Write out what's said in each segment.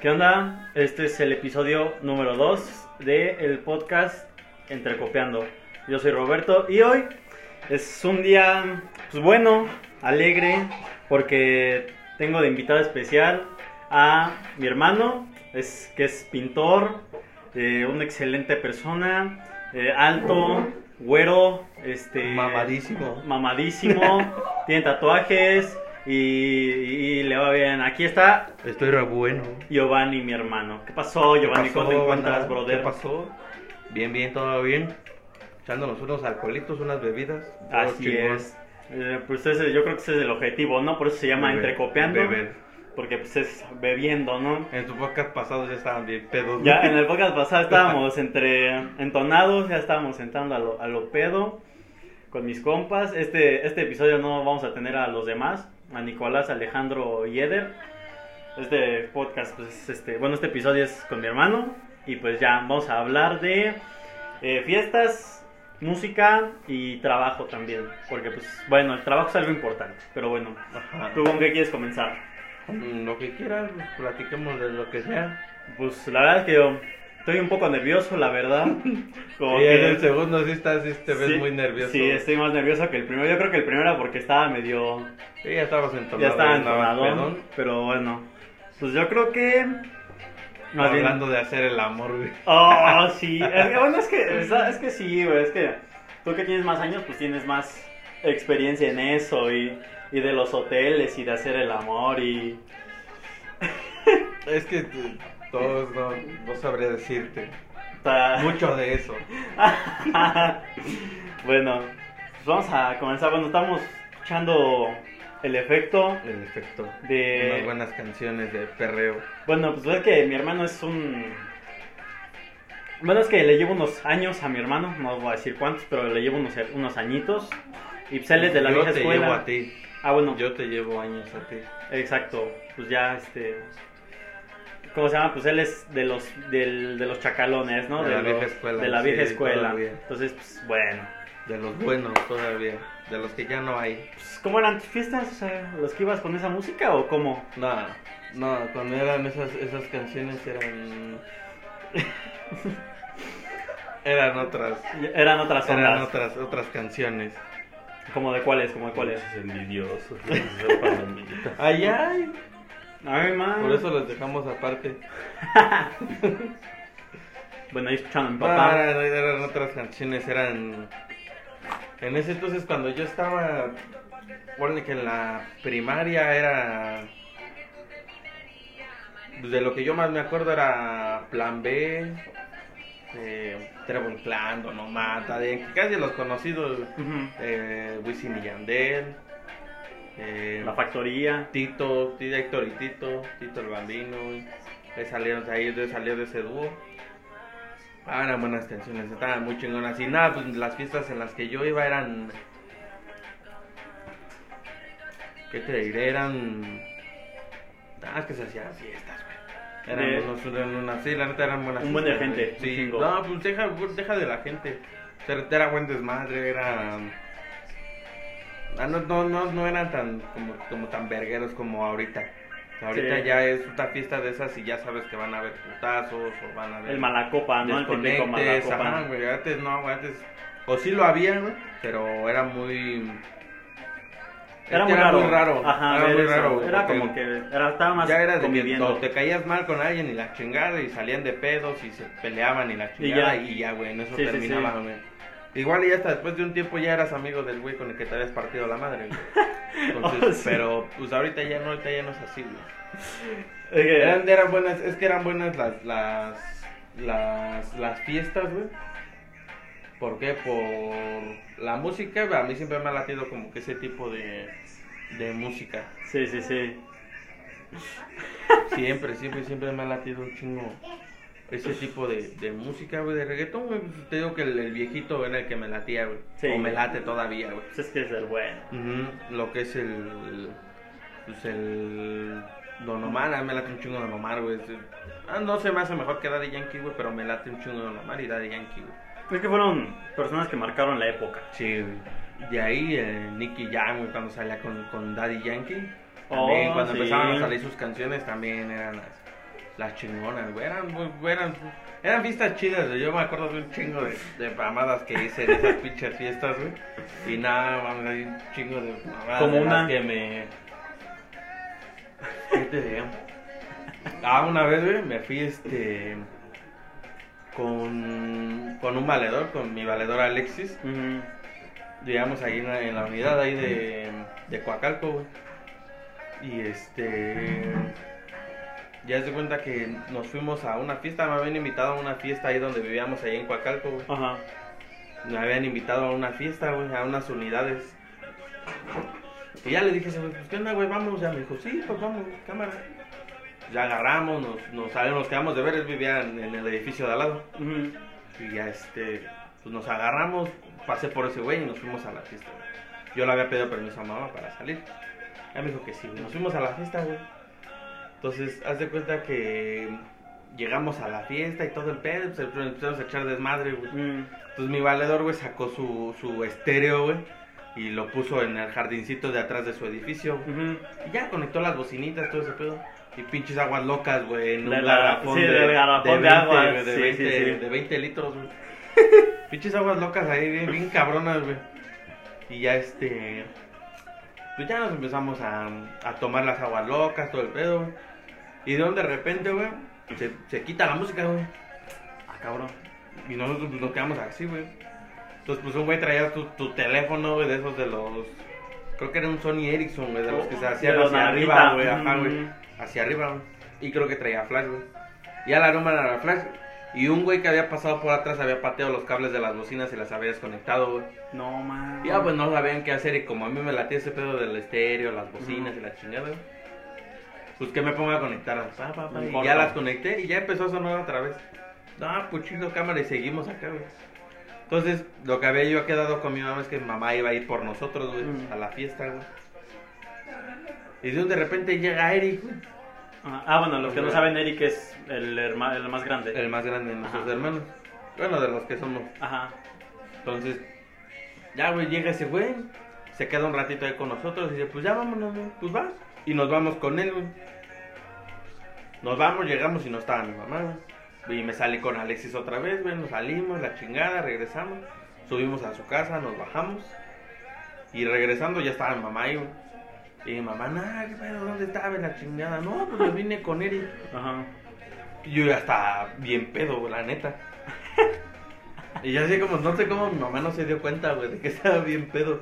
¿Qué onda? Este es el episodio número 2 del podcast Entrecopiando. Yo soy Roberto y hoy es un día pues bueno, alegre, porque tengo de invitado especial a mi hermano, es, que es pintor, eh, una excelente persona, eh, alto, güero, este, Mamadísimo. mamadísimo, tiene tatuajes y, y le va bien. Aquí está Estoy re bueno. Giovanni, mi hermano. ¿Qué pasó, Giovanni? ¿Qué ¿Cómo te encuentras, banda? brother? ¿Qué pasó? Bien, bien, todo bien. Echándonos unos alcoholitos, unas bebidas. Así chingón. es. Eh, pues ese, yo creo que ese es el objetivo, ¿no? Por eso se llama Beber, entrecopiando. beber. Porque pues es bebiendo, ¿no? En tu podcast pasado ya estaban bien pedos. Ya en el podcast pasado estábamos entre entonados, ya estábamos sentando a lo, a lo pedo con mis compas. Este, este episodio no vamos a tener a los demás, a Nicolás, Alejandro y Eder. Este podcast, pues es este, bueno, este episodio es con mi hermano y pues ya vamos a hablar de eh, fiestas, música y trabajo también. Porque pues bueno, el trabajo es algo importante, pero bueno, Ajá. ¿tú con qué quieres comenzar? Lo que quieras, platiquemos de lo que sea. Pues la verdad es que yo estoy un poco nervioso, la verdad. Como y en que- el segundo sí estás, sí te ves Sí, muy nervioso. Sí, estoy más nervioso que el primero. Yo creo que el primero era porque estaba medio. Sí, ya estabas entonado. ya estaba entonado. Pero bueno. Pues yo creo que. Bien- Hablando de hacer el amor, güey. Oh, sí. Es que, bueno, es que, es, es que sí, güey. Es que tú que tienes más años, pues tienes más experiencia en eso. Y, y de los hoteles y de hacer el amor. Y. Es que todos no, no sabría decirte. Mucho de eso. bueno, pues vamos a comenzar. Bueno, estamos escuchando el efecto El efecto. de. Unas buenas canciones de perreo. Bueno, pues es que mi hermano es un. Bueno, es que le llevo unos años a mi hermano, no voy a decir cuántos, pero le llevo unos, unos añitos. Y pues él es de la Yo vieja te escuela. llevo a ti. Ah, bueno, Yo te llevo años a ti. exacto. Pues ya, este. ¿Cómo se llama? Pues él es de los, del- de los chacalones, ¿no? De la los- vieja escuela, De la vieja sí, escuela. todavía. Entonces, pues bueno. De los buenos todavía. De los que ya no hay. Pues, ¿Cómo eran tus fiestas? O sea, ¿los que ibas con esa música o cómo? No, no, cuando eran esas, esas canciones eran. eran otras. Eran otras ondas. Eran otras, otras canciones. ¿Como de cuáles? ¿Como de cuáles? envidioso. Ay, ay. Man. Por eso los dejamos aparte. Bueno, ahí No, papá. eran, eran otras canciones, eran... En ese entonces cuando yo estaba, ponle que en la primaria era... pues, De lo que yo más me acuerdo era Plan B, eh, Trevor Clan, Don Omar, de casi los conocidos, Ujú. eh, Wisin y Yandel, eh, La factoría. Tito, Héctor y Tito, Tito el Bambino, salieron de ahí, salió de ese dúo. Ah, eran buenas canciones, estaban muy chingonas. Y nada, pues las fiestas en las que yo iba eran. ¿Qué te diré? Eran. Ah, es que se hacían fiestas, güey. Eran De- unos, eran unas, sí, la neta eran buenas Un buen de gente, Sí, no, pues deja, deja de la gente. Era buen desmadre, era. Ah, no, no, no, no eran tan como, como tan vergueros como ahorita. Ahorita Sí. ya es una fiesta de esas y ya sabes que van a haber putazos o van a haber El malacopa, ¿no? El típico malacopa. ajá, güey, antes no, antes o sí lo había, güey, pero era muy Era muy que raro. raro, Ajá, era muy eso. raro, Era como que era, estaba más ya era de que conviviendo. o te caías mal con alguien y la chingada y salían de pedos y se peleaban y la chingada y ya, güey, en eso sí, terminaba, sí. Igual y hasta después de un tiempo ya eras amigo del güey con el que te habías partido la madre, güey. Entonces, Oh, sí. pero pues ahorita ya no, ahorita ya no es así, güey. Eran buenas, es que eran buenas las, las, las, las fiestas, güey. ¿Por qué? Por la música, a mí siempre me ha latido como que ese tipo de, de música. Sí, sí, sí. Siempre, siempre, siempre me ha latido un chingo ese tipo de, de música, güey, de reggaetón, güey. Pues, te digo que el, el viejito era el que me latía, güey. Sí. O me late todavía, güey. Pues es que es el bueno. Lo que es el. Pues el. Don Omar, a mí me late un chingo Don Omar, güey. Ah, no se me hace mejor que Daddy Yankee, güey, pero me late un chingo Don Omar y Daddy Yankee, güey. Es que fueron personas que marcaron la época. Sí, güey. De ahí, eh, Nicky Jam, güey, cuando salía con, con Daddy Yankee. Oh, También, cuando sí. empezaban a salir sus canciones, también eran las. Las chingonas, güey. Eran, güey, eran, eran fiestas chidas, güey. Yo me acuerdo de un chingo de, de mamadas que hice en esas pinches fiestas, güey. Y nada, vamos, hay un chingo de mamadas Como de una. que me... ¿Qué te digo? Ah, una vez, güey, me fui, este... Con, con un valedor, con mi valedor Alexis. Ujú. Llegamos ahí en la, en la unidad ahí de, de Coacalco, güey. Y este. Ya se cuenta que nos fuimos a una fiesta. Me habían invitado a una fiesta ahí donde vivíamos, ahí en Coacalco, güey. Ajá. Me habían invitado a una fiesta, güey, a unas unidades. Y ya le dije, güey, pues qué onda, güey, vamos. Ya me dijo, sí, pues vamos, cámara. Ya agarramos, nos, nos, nos quedamos de ver. Él vivía en, en el edificio de al lado. Y ya este, pues nos agarramos, pasé por ese güey y nos fuimos a la fiesta. güey. Yo le había pedido permiso a mamá para salir. Ya me dijo que sí, güey. Nos fuimos a la fiesta, güey. Entonces, haz de cuenta que llegamos a la fiesta y todo el pedo, pues empezamos a echar desmadre, güey. Mm. Entonces mi valedor, güey, sacó su, su estéreo, güey, y lo puso en el jardincito de atrás de su edificio. Y ya conectó las bocinitas, todo ese pedo. Y pinches aguas locas, güey, en De un la- garrafón sí, de, del garrafón de 20, agua, de, sí, 20, sí, sí. de 20 litros, güey. pinches aguas locas ahí, bien, bien cabronas, güey. Y ya este... Pues ya nos empezamos a, a tomar las aguas locas, todo el pedo, güey. Y de donde de repente, güey, se, se quita la música, güey. Ah, cabrón. Y nosotros nos quedamos así, güey. Entonces, pues un güey traía tu, tu teléfono, güey, de esos de los. Creo que era un Sony Ericsson, güey, de los que se De hacían hacia naranja. arriba, güey, ajá, güey. Hacia arriba, güey. Y creo que traía flash, güey. Y a la aroma era la flash. Y un güey que había pasado por atrás había pateado los cables de las bocinas y las había desconectado, güey. No, man. Ya, pues no sabían qué hacer. Y como a mí me latía ese pedo del estéreo, las bocinas y la chingada, güey. Pues que me pongo a conectar. Pa, pa, pa, y ya las conecté y ya empezó a sonar otra vez. No, pues chido cámara y seguimos acá, güey. Entonces, lo que había yo quedado con mi mamá es que mi mamá iba a ir por nosotros, güey, Mm. a la fiesta, güey. Y de, repente llega Eric, güey, Ah, ah, bueno, los que no saben, Eric es el, herma- el más grande. el más grande de nuestros Ajá. hermanos. Bueno, de los que somos. Ajá. Entonces, ya, güey, llega ese güey, se queda un ratito ahí con nosotros y dice, pues ya vámonos, güey, pues va. Y nos vamos con él, güey. Nos vamos, llegamos y no estaba mi mamá, güey. Y me salí con Alexis otra vez, güey, nos salimos, la chingada, regresamos, subimos a su casa, nos bajamos. Y regresando ya estaba mi mamá ahí, güey. Y mi mamá, nah, ¿qué pedo? ¿Dónde estaba la chingada? No, pues me vine con Eric. Ajá. Y yo ya estaba bien pedo, güey, la neta. Y yo así como, no sé cómo mi mamá no se dio cuenta, güey, de que estaba bien pedo.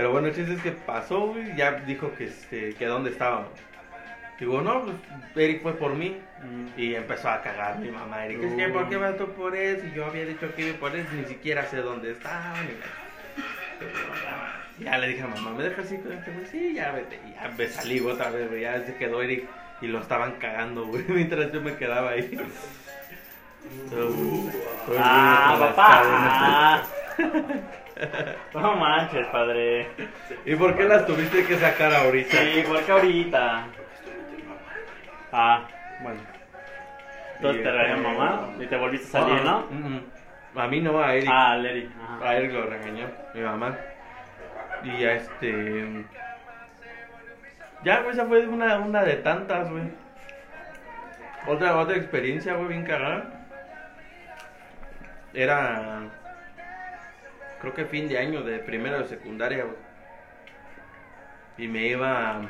Pero bueno, el chiste es que pasó, güey, ya dijo que, este, que dónde estábamos. Digo, no, pues Eric fue por mí. Mm. Y empezó a cagar mi mamá. Eric, es que, ¿por qué vas tú por eso? Y yo había dicho que iba por eso, ni siquiera sé dónde estaba. ni. Ya le dije a mamá, ¿me dejas así con este güey? Sí, ya vete. Y ya me salí otra vez, güey. Ya se quedó Eric y lo estaban cagando, güey. Mientras yo me quedaba ahí. Ah, Todo el papá. No manches, padre. ¿Y por qué las tuviste que sacar ahorita? Sí, igual que ahorita. Ah, bueno. Entonces te regañó este, mamá y te volviste a salir, ¿no? A mí no, a Eric. Ah, Larry. Ajá. A Eric lo regañó, mi mamá. Y ya este. Ya, güey, esa fue una, una de tantas, güey. Otra, otra experiencia, güey, bien cagada. Era. Creo que fin de año de primero de secundaria, güey. Y me iba.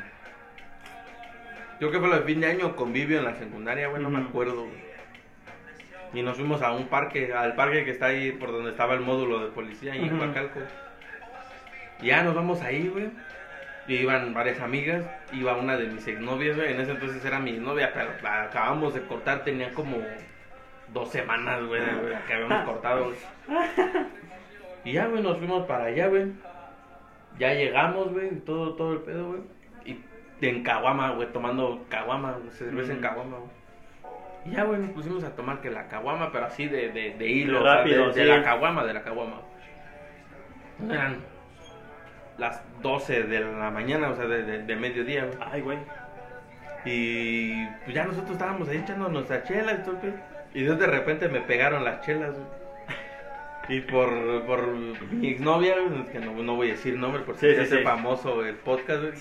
Creo que fue de fin de año convivio en la secundaria, güey, no me acuerdo, güey. Y nos fuimos a un parque, al parque que está ahí por donde estaba el módulo de policía en Ujú. Huacalco. Y ya nos vamos ahí, güey. Y iban varias amigas, iba una de mis exnovias, güey. En ese entonces era mi novia, pero la acabamos de cortar, tenía como dos semanas, güey, de que habíamos cortado, güey. Y ya, güey, nos fuimos para allá, güey. Ya llegamos, güey, todo, todo el pedo, güey. Y en Caguama, güey, tomando Caguama, cerveza en Mm. Caguama, güey. Y ya, güey, nos pusimos a tomar que la Caguama, pero así de, de, de hilo, De o sea, rápido, de, la Caguama, de la Caguama. Eran las 12 de la mañana, o sea, de, de, de mediodía, güey. Ay, güey. Y pues ya nosotros estábamos ahí echando nuestras chelas y todo. Y de de repente me pegaron las chelas, güey. Y por, por mi exnovia, que no, no voy a decir nombre porque Sí, se sí, hace sí. famoso el podcast, güey.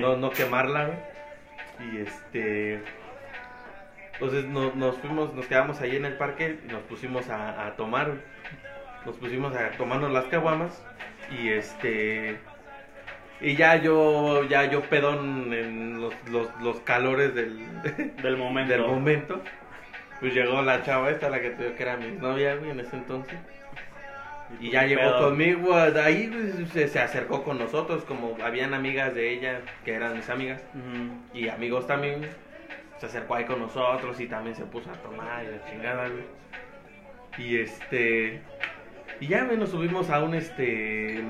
No, no quemarla, güey. Y este. Entonces no- nos fuimos, nos quedamos ahí en el parque y nos pusimos a, a tomar. güey. Nos pusimos a tomarnos las caguamas y este y ya yo ya yo pedón en los, los, los calores del, Del momento. del momento. Pues llegó la chava esta, la que te digo que era mi novia, güey, en ese entonces. Y ya llegó Pedo. conmigo, ahí güey, se, se acercó con nosotros, como habían amigas de ella, que eran mis amigas, Ujú. y amigos también, se acercó ahí con nosotros y también se puso a tomar y la chingada, güey. Y este, y ya, güey, nos subimos a un, este,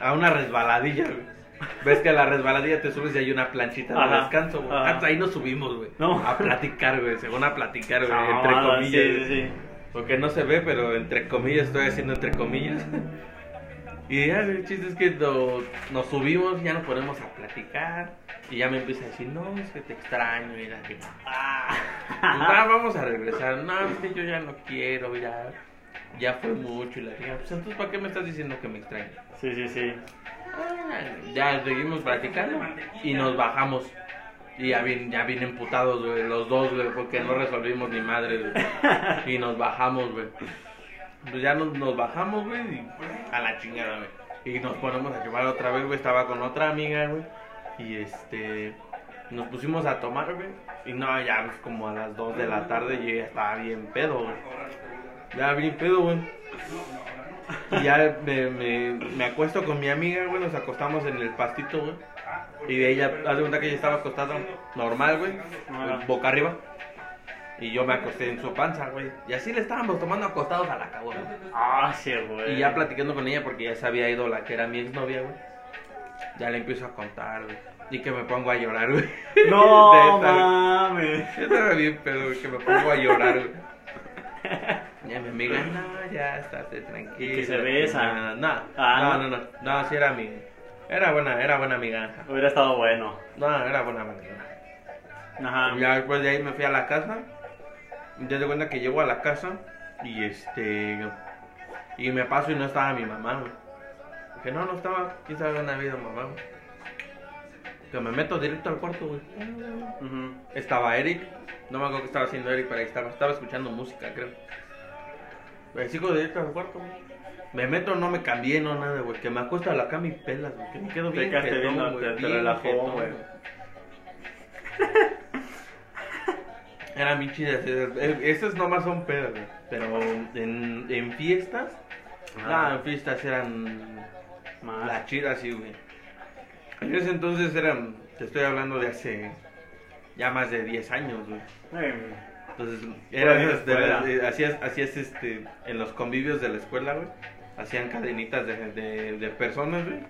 a una resbaladilla, güey. Ves que a la resbaladilla te subes y hay una planchita de Ajá, descanso, güey. Ah, pues ahí nos subimos, güey. No. A platicar, güey, según a platicar, güey, Ah, entre comillas. Sí, güey. sí, sí. Porque no se ve, pero entre comillas estoy haciendo entre comillas. Y ya, el chiste es que no- nos subimos, ya nos ponemos a platicar. Y ya me empieza a decir, no, es que te extraño. Y la que, ah, pues, vamos a regresar. No, es que yo ya no quiero, ya, ya fue mucho. Y la dije, pues entonces, ¿para qué me estás diciendo que me extraño? Sí, sí, sí. Ah, Ya seguimos platicando y nos bajamos. Y ya bien, ya bien emputados, güey, los dos, güey, porque no resolvimos ni madre, güey. Y nos bajamos, güey. Pues ya nos, nos bajamos, güey, y a la chingada, güey. Y nos ponemos a llevar otra vez, güey. Estaba con otra amiga, güey. Y este. Nos pusimos a tomar, güey. Y no, ya pues, como a las 2 de la tarde yo ya estaba bien pedo, güey. Ya bien pedo, güey. Y ya me, me, me acuesto con mi amiga, güey. Nos acostamos en el pastito, güey. Y de ella, haz de cuenta que ella estaba acostada normal, güey. Boca arriba. Y yo me acosté en su panza, güey. Y así le estábamos tomando acostados a la güey. Ah, sí, güey. Y ya platicando con ella porque ya se había ido la que era mi exnovia, güey. Ya le empiezo a contar, güey. Y que me pongo a llorar, güey. No, mames. Yo estaba bien pedo, güey, que me pongo a llorar, güey. Ya mi amiga, no, ya estate tranquila. Y que se besan. No, no, Ah, no, ¿no? no, no, no, sí era mi, era buena, era buena amiga. Hubiera estado bueno. No, era buena amiga. Ajá. Ya después de ahí me fui a la casa. Ya de cuenta que llego a la casa y este, y me paso y no estaba mi mamá, güey. Que no, no estaba, quién sabe dónde había ido mamá, güey. Que me meto directo al cuarto, güey. Estaba Eric. No me acuerdo qué estaba haciendo Eric, pero ahí estaba. Estaba escuchando música, creo. Me sigo directo al cuarto, güey. Me meto, no me cambié, no nada, güey. Que me acuesto a la cama y pelas, güey. Que me quedo Te bien jetón, viendo, güey, te- te relajó, güey. Eran bien chidas. eh, Esas nomás son pedas, güey. Pero en, en fiestas. Ah. No, en fiestas eran Más. las chidas, sí, güey. En ese entonces eran. Te estoy hablando de hace. Ya más de 10 años, güey. Entonces, era Fuera, de eh, hacías, hacías este, en los convivios de la escuela, güey, hacían cadenitas de, de, de personas, güey,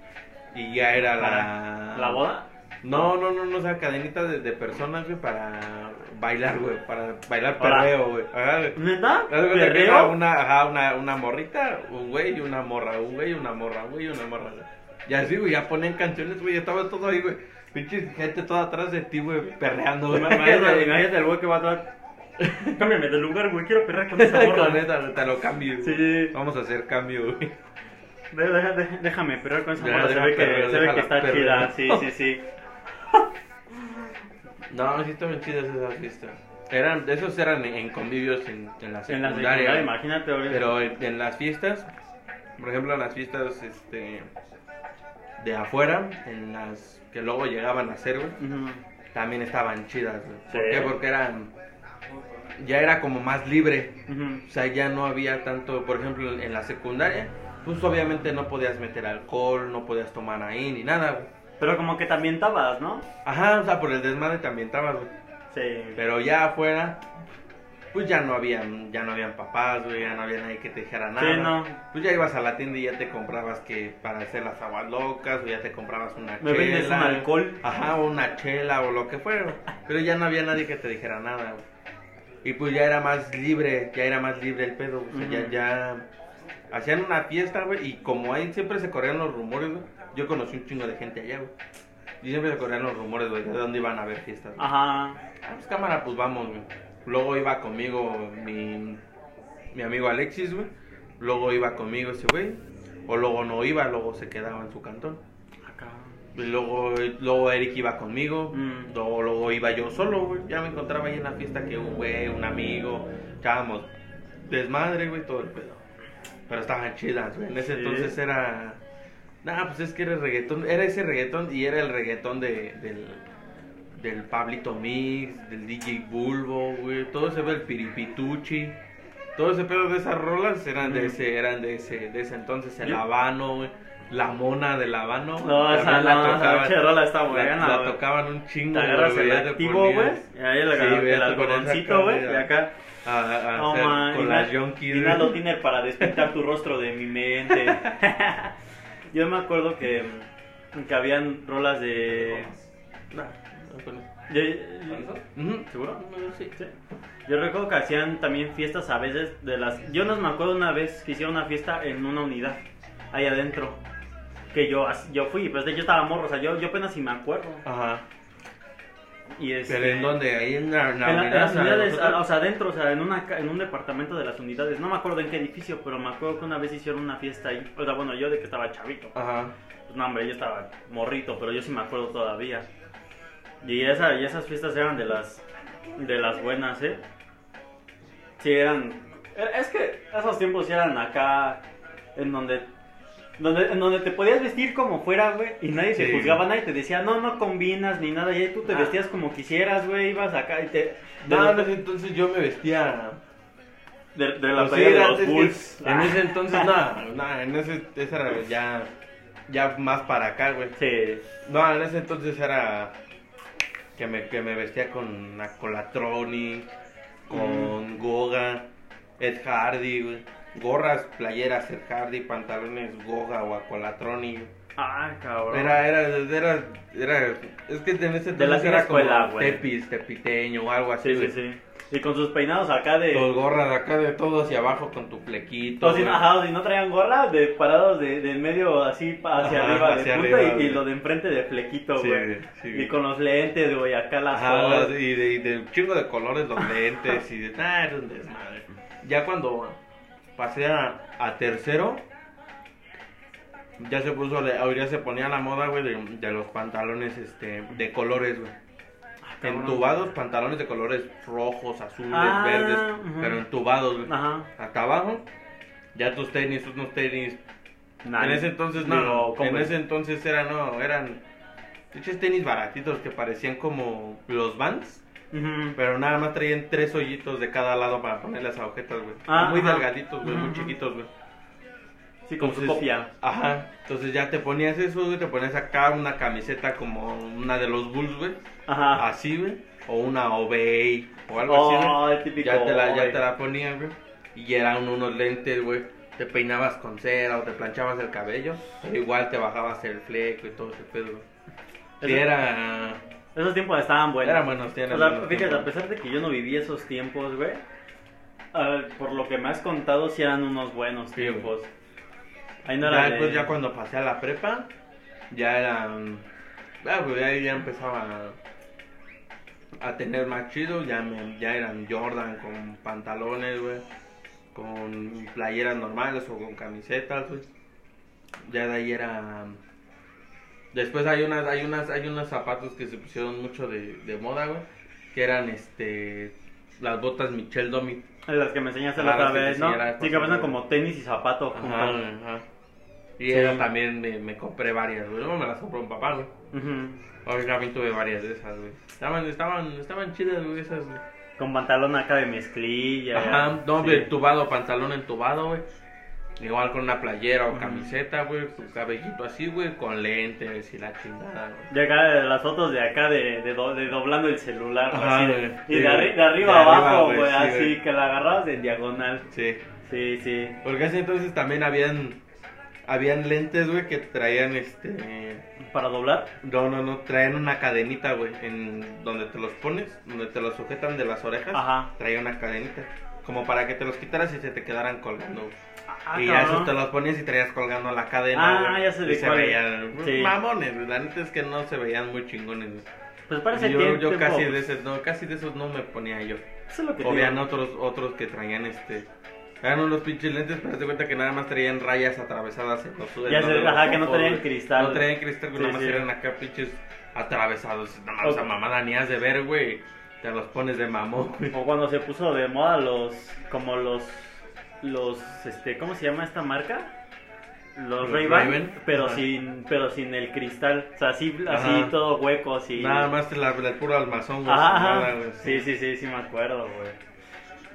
y ya era la... ¿La boda? No, no, no, no, o sea, cadenitas de, de personas, güey, para bailar, güey, para bailar perreo, güey. ¿Neta? ¿Perreo? una, ajá, una, una morrita, un güey y una morra, un güey y una morra, güey y una morra, güey. Y así, güey, ya ponían canciones, güey, estaba todo ahí, güey. Pinche gente toda atrás de ti, güey, perreando, güey. Imagínate, imagínate el güey que va atrás. Cámbiame de lugar, güey. Quiero perrar con esa morra. Con neta, te lo cambio. güey. Sí. Vamos a hacer cambio, güey. De- deja- de- déjame perrar con esa Ya, morra. Se deja ve que, perrear, se ve que está perrear. chida. Sí, sí, sí. No, sí estaban chidas esas fiestas. Eran, esos eran en, en convivios en, en la En la secundaria, imagínate ahorita. Pero en, en las fiestas, por ejemplo, en las fiestas este, de afuera, en las que luego llegaban a ser, güey, Ujú. también estaban chidas, güey. ¿Por Sí. qué? Porque eran. Ya era como más libre. O sea, ya no había tanto, por ejemplo, en la secundaria, pues obviamente no podías meter alcohol, no podías tomar ahí ni nada, güey. Pero como que también estabas, ¿no? Ajá, o sea, por el desmadre también estabas, güey. Sí. Pero ya afuera, pues ya no habían, ya no habían papás, güey, ya no había nadie que te dijera nada. Sí, no. Pues ya ibas a la tienda y ya te comprabas que para hacer las aguas locas, o ya te comprabas una ¿Me chela. vendes un alcohol? Ajá, o una chela o lo que fuera. Pero ya no había nadie que te dijera nada, güey. Y pues ya era más libre, ya era más libre el pedo, o sea, ya, ya hacían una fiesta, güey, y como ahí siempre se corrían los rumores, güey, yo conocí un chingo de gente allá, güey. Y siempre se corrían los rumores, güey, de dónde iban a haber fiestas. güey. Ajá. Ah, pues cámara, pues vamos, güey. Luego iba conmigo mi, mi amigo Alexis, güey. Luego iba conmigo ese güey. O luego no iba, luego se quedaba en su cantón. Luego, luego Eric iba conmigo. Mm. Luego, luego iba yo solo, güey. Ya me encontraba ahí en la fiesta que un güey, un amigo. Echábamos desmadre, güey, todo el pedo. Pero estaban chidas, güey. En ese Sí. entonces era. Nah, pues es que era el reggaetón. Era ese reggaetón y era el reggaetón de, del. Del Pablito Mix, del DJ Bulbo, güey. Todo ese el Piripituchi. Todo ese pedo de esas rolas eran de Mm. ese, eran de ese, de ese entonces. El Habano, güey. La mona del Habano. No, esa también no, esa rola está la- buena, La, tocaban un Te chingo. agarras güey, el te activo, güey. Y ahí el, Sí, güey, el te algodoncito, acá, güey. Y acá. A, a No, hacer man, con las yonkis. Nalo Tiner para despintar tu rostro de mi mente. Yo me acuerdo que, que habían rolas de. De- Ujú. ¿Seguro? Sí, sí. Yo recuerdo que hacían también fiestas a veces de las... Yo no me acuerdo una vez que hicieron una fiesta en una unidad, ahí adentro. Que yo, yo fui, pues yo estaba morro, o sea, yo, yo apenas si me acuerdo. Ajá. Y este, Pero en donde, ahí en la, en la en, la- en unidad, las unidades, o sea, adentro, o sea, en, una, en un departamento de las unidades. No me acuerdo en qué edificio, pero me acuerdo que una vez hicieron una fiesta ahí. O sea, bueno, yo de que estaba chavito. Ajá. Pues no, hombre, yo estaba morrito, pero yo sí me acuerdo todavía. Y, esa, y esas fiestas eran de las, de las buenas, ¿eh? Sí, eran... Es que esos tiempos eran acá, en donde... Donde, en donde te podías vestir como fuera, güey, y nadie Sí. juzgaba, nadie te decía, no, no combinas ni nada, y ahí tú te Ah. vestías como quisieras, güey, ibas acá y te... De, No, los- en ese entonces yo me vestía. de, de la Pues sí, playa de los que- Bulls. En ese entonces, no, no, en ese, ese era ya, ya más para acá, güey. Sí. No, en ese entonces era que me, que me vestía con Acolatroni, con Goga, Ed Hardy, güey. Gorras, playeras, Ed Hardy, pantalones Goga o Acolatroni. Ah, cabrón. Era, era, era, era, es que en ese De la era escuela, como güey. tepis, tepiteño o algo así, Sí, sí, sí. Y con sus peinados acá de... Tus gorras de acá de todo hacia abajo con tu flequito. O si, ajá, si no traían gorra, de parados de, de en medio así hacia Ajá, arriba de hacia punta arriba, y, y lo de enfrente de flequito, Sí, güey. sí, y con los lentes, güey, acá las Ajá, y de, y de un chingo de colores los lentes y de ah, era un desmadre. Ya cuando pasé a, a tercero, ya se puso, ya se ponía la moda, güey, de, de los pantalones este, de colores, güey. Ah. Entubados, pantalones de colores rojos, azules, Ah, verdes, pero entubados, güey. Ajá. Hasta abajo, ya tus tenis, unos tenis. Nah, en ese entonces no, digo, ¿cómo en es? ese entonces era, no, eran pinches tenis baratitos que parecían como los Vans. Pero nada más traían tres hoyitos de cada lado para poner las agujetas, güey. Ah, muy ajá. delgaditos, güey, muy chiquitos, güey. Sí, con su copia. Ajá. Entonces ya te ponías eso, güey, te ponías acá una camiseta como una de los Bulls, güey. Ajá. Así, güey. O una Obey o algo así, Oh, el típico. Ya te la, ya te la ponías, güey. Y eran unos lentes, güey. Te peinabas con cera o te planchabas el cabello. Pero igual te bajabas el fleco y todo ese pedo, güey. Era... Esos tiempos estaban buenos. Eran buenos, eran sea, buenos fíjate, tiempos. a pesar de que yo no viví esos tiempos, güey. por lo que me has contado, sí eran unos buenos Sí, güey. tiempos. Ahí no ya era después, de- ya cuando pasé a la prepa, ya era. Ya, pues ya, ya empezaba a, a tener más chido. Ya, me, ya eran Jordan con pantalones, güey. Con playeras normales o con camisetas, güey. Ya de ahí era. Después hay unas, hay unas, hay unos zapatos que se pusieron mucho de, de moda, güey. Que eran este las botas Michel Domi. Las que me enseñaste Ah, la otra vez, ¿no? Sí, que pasan como tenis y zapato. Ajá, ajá. Y Sí. también me, me compré varias, güey. No me las compró un papá, güey. Ahora también tuve varias de esas, güey. Estaban, estaban, estaban chidas, güey, esas, güey. Con pantalón acá de mezclilla. Ajá, no, sí. entubado, pantalón entubado, güey. Igual con una playera o camiseta, güey, su cabellito así, güey, con lentes y la chingada, güey. De acá, de las fotos de acá, de, de, do- de doblando el celular, Ajá, así. güey. Y Sí, de, arri- güey. de arriba De abajo, güey, güey, sí, así, güey. que la agarrabas en diagonal. Sí. Sí, sí. Porque ese entonces también habían, habían lentes, güey, que traían, este... ¿Para doblar? No, no, no, traían una cadenita, güey, en donde te los pones, donde te los sujetan de las orejas. Ajá. Traía una cadenita, como para que te los quitaras y se te quedaran colgando, güey. Ah, y cabrón. esos te los ponías y traías colgando la cadena. Ah, ya sé de y se veían Sí. mamones, la neta es que no se veían muy chingones. Pues parece yo, tiempo. yo casi de pues, esos no, casi de esos no me ponía yo. Eso es lo que Habían digo. otros otros que traían este Eran unos pinches lentes, pero te cuenta que nada más traían rayas atravesadas en los Ya de los ajá, que no traían cristal. No traían cristal, Sí, nada más sí. eran acá pinches atravesados. Nada más, o sea, Ok. mamada ni has de ver, güey. Te los pones de mamón. O cuando se puso de moda los, como los, los, este, ¿cómo se llama esta marca? Los Los Ray-Ban, pero Ajá. sin, pero sin el cristal, o sea, así, así todo hueco, así. Nada más la, el puro almazón, güey. Nada, sí, sí, sí, sí me acuerdo, güey.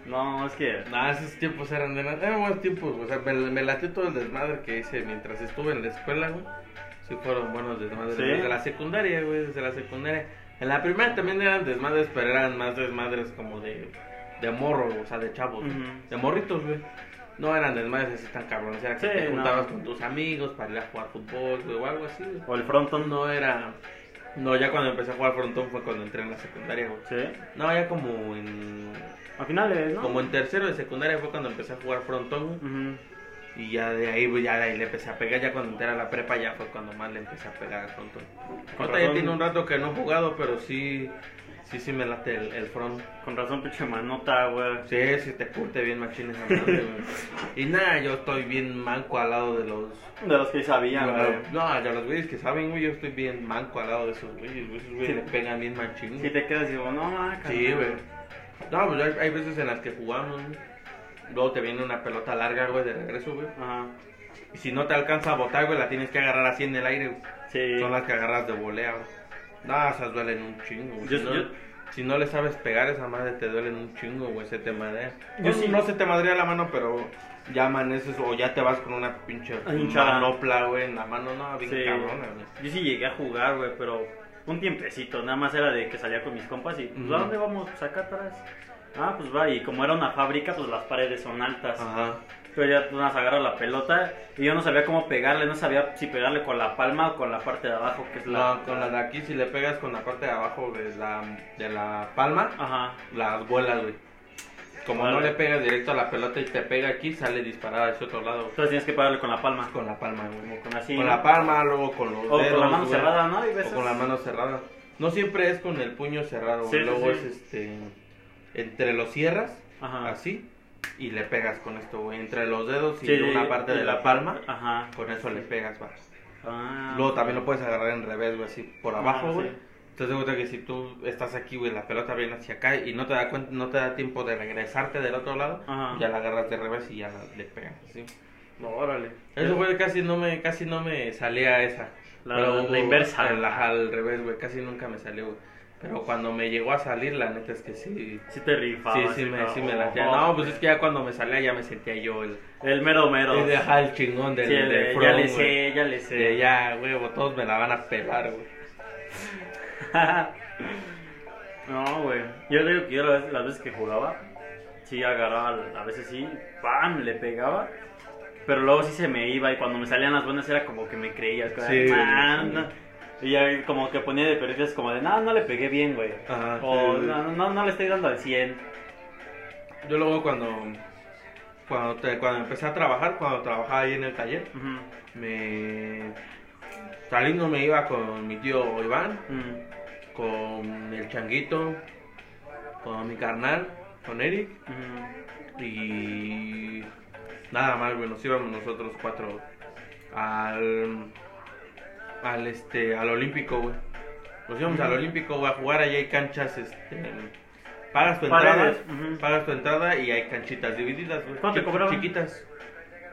No, es que, Nah, esos tiempos eran de nada. Eran buenos tiempos. O sea, me, me latió todo el desmadre que hice mientras estuve en la escuela, güey. Sí fueron buenos desmadres. ¿Sí? Desde la secundaria, güey, desde la secundaria. En la primera también eran desmadres, pero eran más desmadres como de, de morro, o sea, de chavos, güey. Ujú. de morritos, güey. No eran desmadres así tan cabrones, era que Sí, te juntabas no. con tus amigos para ir a jugar fútbol, güey, o algo así, güey. o el fronton, No era... No, ya cuando empecé a jugar frontón fue cuando entré en la secundaria, güey. sí, No, ya como en... a finales, ¿no? Como en tercero de secundaria fue cuando empecé a jugar frontón, güey. Ujú. Y ya de ahí, ya de ahí le empecé a pegar. Ya cuando entré a la prepa, ya fue cuando más le empecé a pegar al frontón. Ahorita ya tiene un rato que no he jugado, pero sí, sí, sí me late el, el front. Con razón, pinche manota, güey. Sí, sí te curte bien güey. Y nada, yo estoy bien manco al lado de los... De los que sabían, güey. No, de los güeyes que saben, güey, yo estoy bien manco al lado de esos güeyes. güey. Esos güeyes Sí. le pegan bien machín. Si te quedas y digo, no, ma, Sí, carnal. güey. No, pues hay, hay veces en las que jugamos, güey. Luego te viene una pelota larga, güey, de regreso, güey. Ajá. Y si no te alcanza a botar, güey, la tienes que agarrar así en el aire, güey. Sí. Son las que agarras de volea, güey. No, esas duelen un chingo, güey. Yo- si, no, yo- si no le sabes pegar esa madre, te duelen un chingo, güey. Se te madrea. Yo sí- no se te madrea la mano, pero ya amaneces o ya te vas con una pinche Ah, hinchada. manopla, güey, en la mano. No, bien Sí. cabrona, güey. Yo sí llegué a jugar, güey, pero un tiempecito, nada más era de que salía con mis compas y, pues, Ujú. ¿a dónde vamos? Pues acá atrás. Ah, pues va, y como era una fábrica, pues las paredes son altas. Ajá. Pero ya tú nos agarras la pelota y yo no sabía cómo pegarle, no sabía si pegarle con la palma o con la parte de abajo, que es la... No, con la de aquí, si le pegas con la parte de abajo de la, de la palma, Ajá. las vuelas, güey. Como no le pegas directo a la pelota y te pega aquí, sale disparada hacia otro lado. Entonces tienes que pegarle con la palma. Con la palma, güey. Con así. Con la palma, luego con los O con dedos, la mano güey. cerrada, ¿no? Veces. O con la mano cerrada. No siempre es con el puño cerrado, Sí, güey. sí, luego sí. es este. Entre los cierras, Ajá. así, y le pegas con esto, güey. Entre los dedos y Sí, una parte de la palma, Ajá. con eso le pegas, va. Ah, Luego también lo puedes agarrar en revés, güey, así por abajo, Ah, güey. sí. Entonces, cuenta que si tú estás aquí, güey, la pelota viene hacia acá y no te da cuenta, no te da tiempo de regresarte del otro lado, Ajá. ya la agarras de revés y ya la- le pegas, así. No, órale. Eso, güey, casi no me, casi no me salía esa. La- Pero, la inversa. el- ajá, al revés, güey, casi nunca me salió, güey. Pero cuando me llegó a salir, la neta es que sí. Sí te rifaba. Sí, sí, me, sí me la Oh, No, pues es que ya cuando me salía ya me sentía yo el. El mero mero. El, ajá, el chingón del, Sí, el ya le sé, ya le sé. De ya, güey, todos me la van a pelar, güey. no, güey. Yo digo que yo las veces, las veces que jugaba, sí agarraba, a veces sí, ¡pam! le pegaba. Pero luego sí se me iba y cuando me salían las buenas era como que me creías. Sí, "Man, sí. No". Y ya como que ponía de perdidas como de, no, no le pegué bien, güey. Ajá, O sí, no, no, no le estoy dando al 100. Yo luego cuando. Cuando, te- cuando empecé a trabajar, cuando trabajaba ahí en el taller, Ujú, me. Saliendo me iba con mi tío Iván, con el changuito, con mi carnal, con Eric. Y nada más, güey, nos íbamos nosotros cuatro al al este al olímpico, güey. Nos íbamos al olímpico, güey, a jugar allá hay canchas este pagas tu entrada, pagas tu entrada y hay canchitas divididas, güey. ¿Cuánto cobraban? Chiquitas.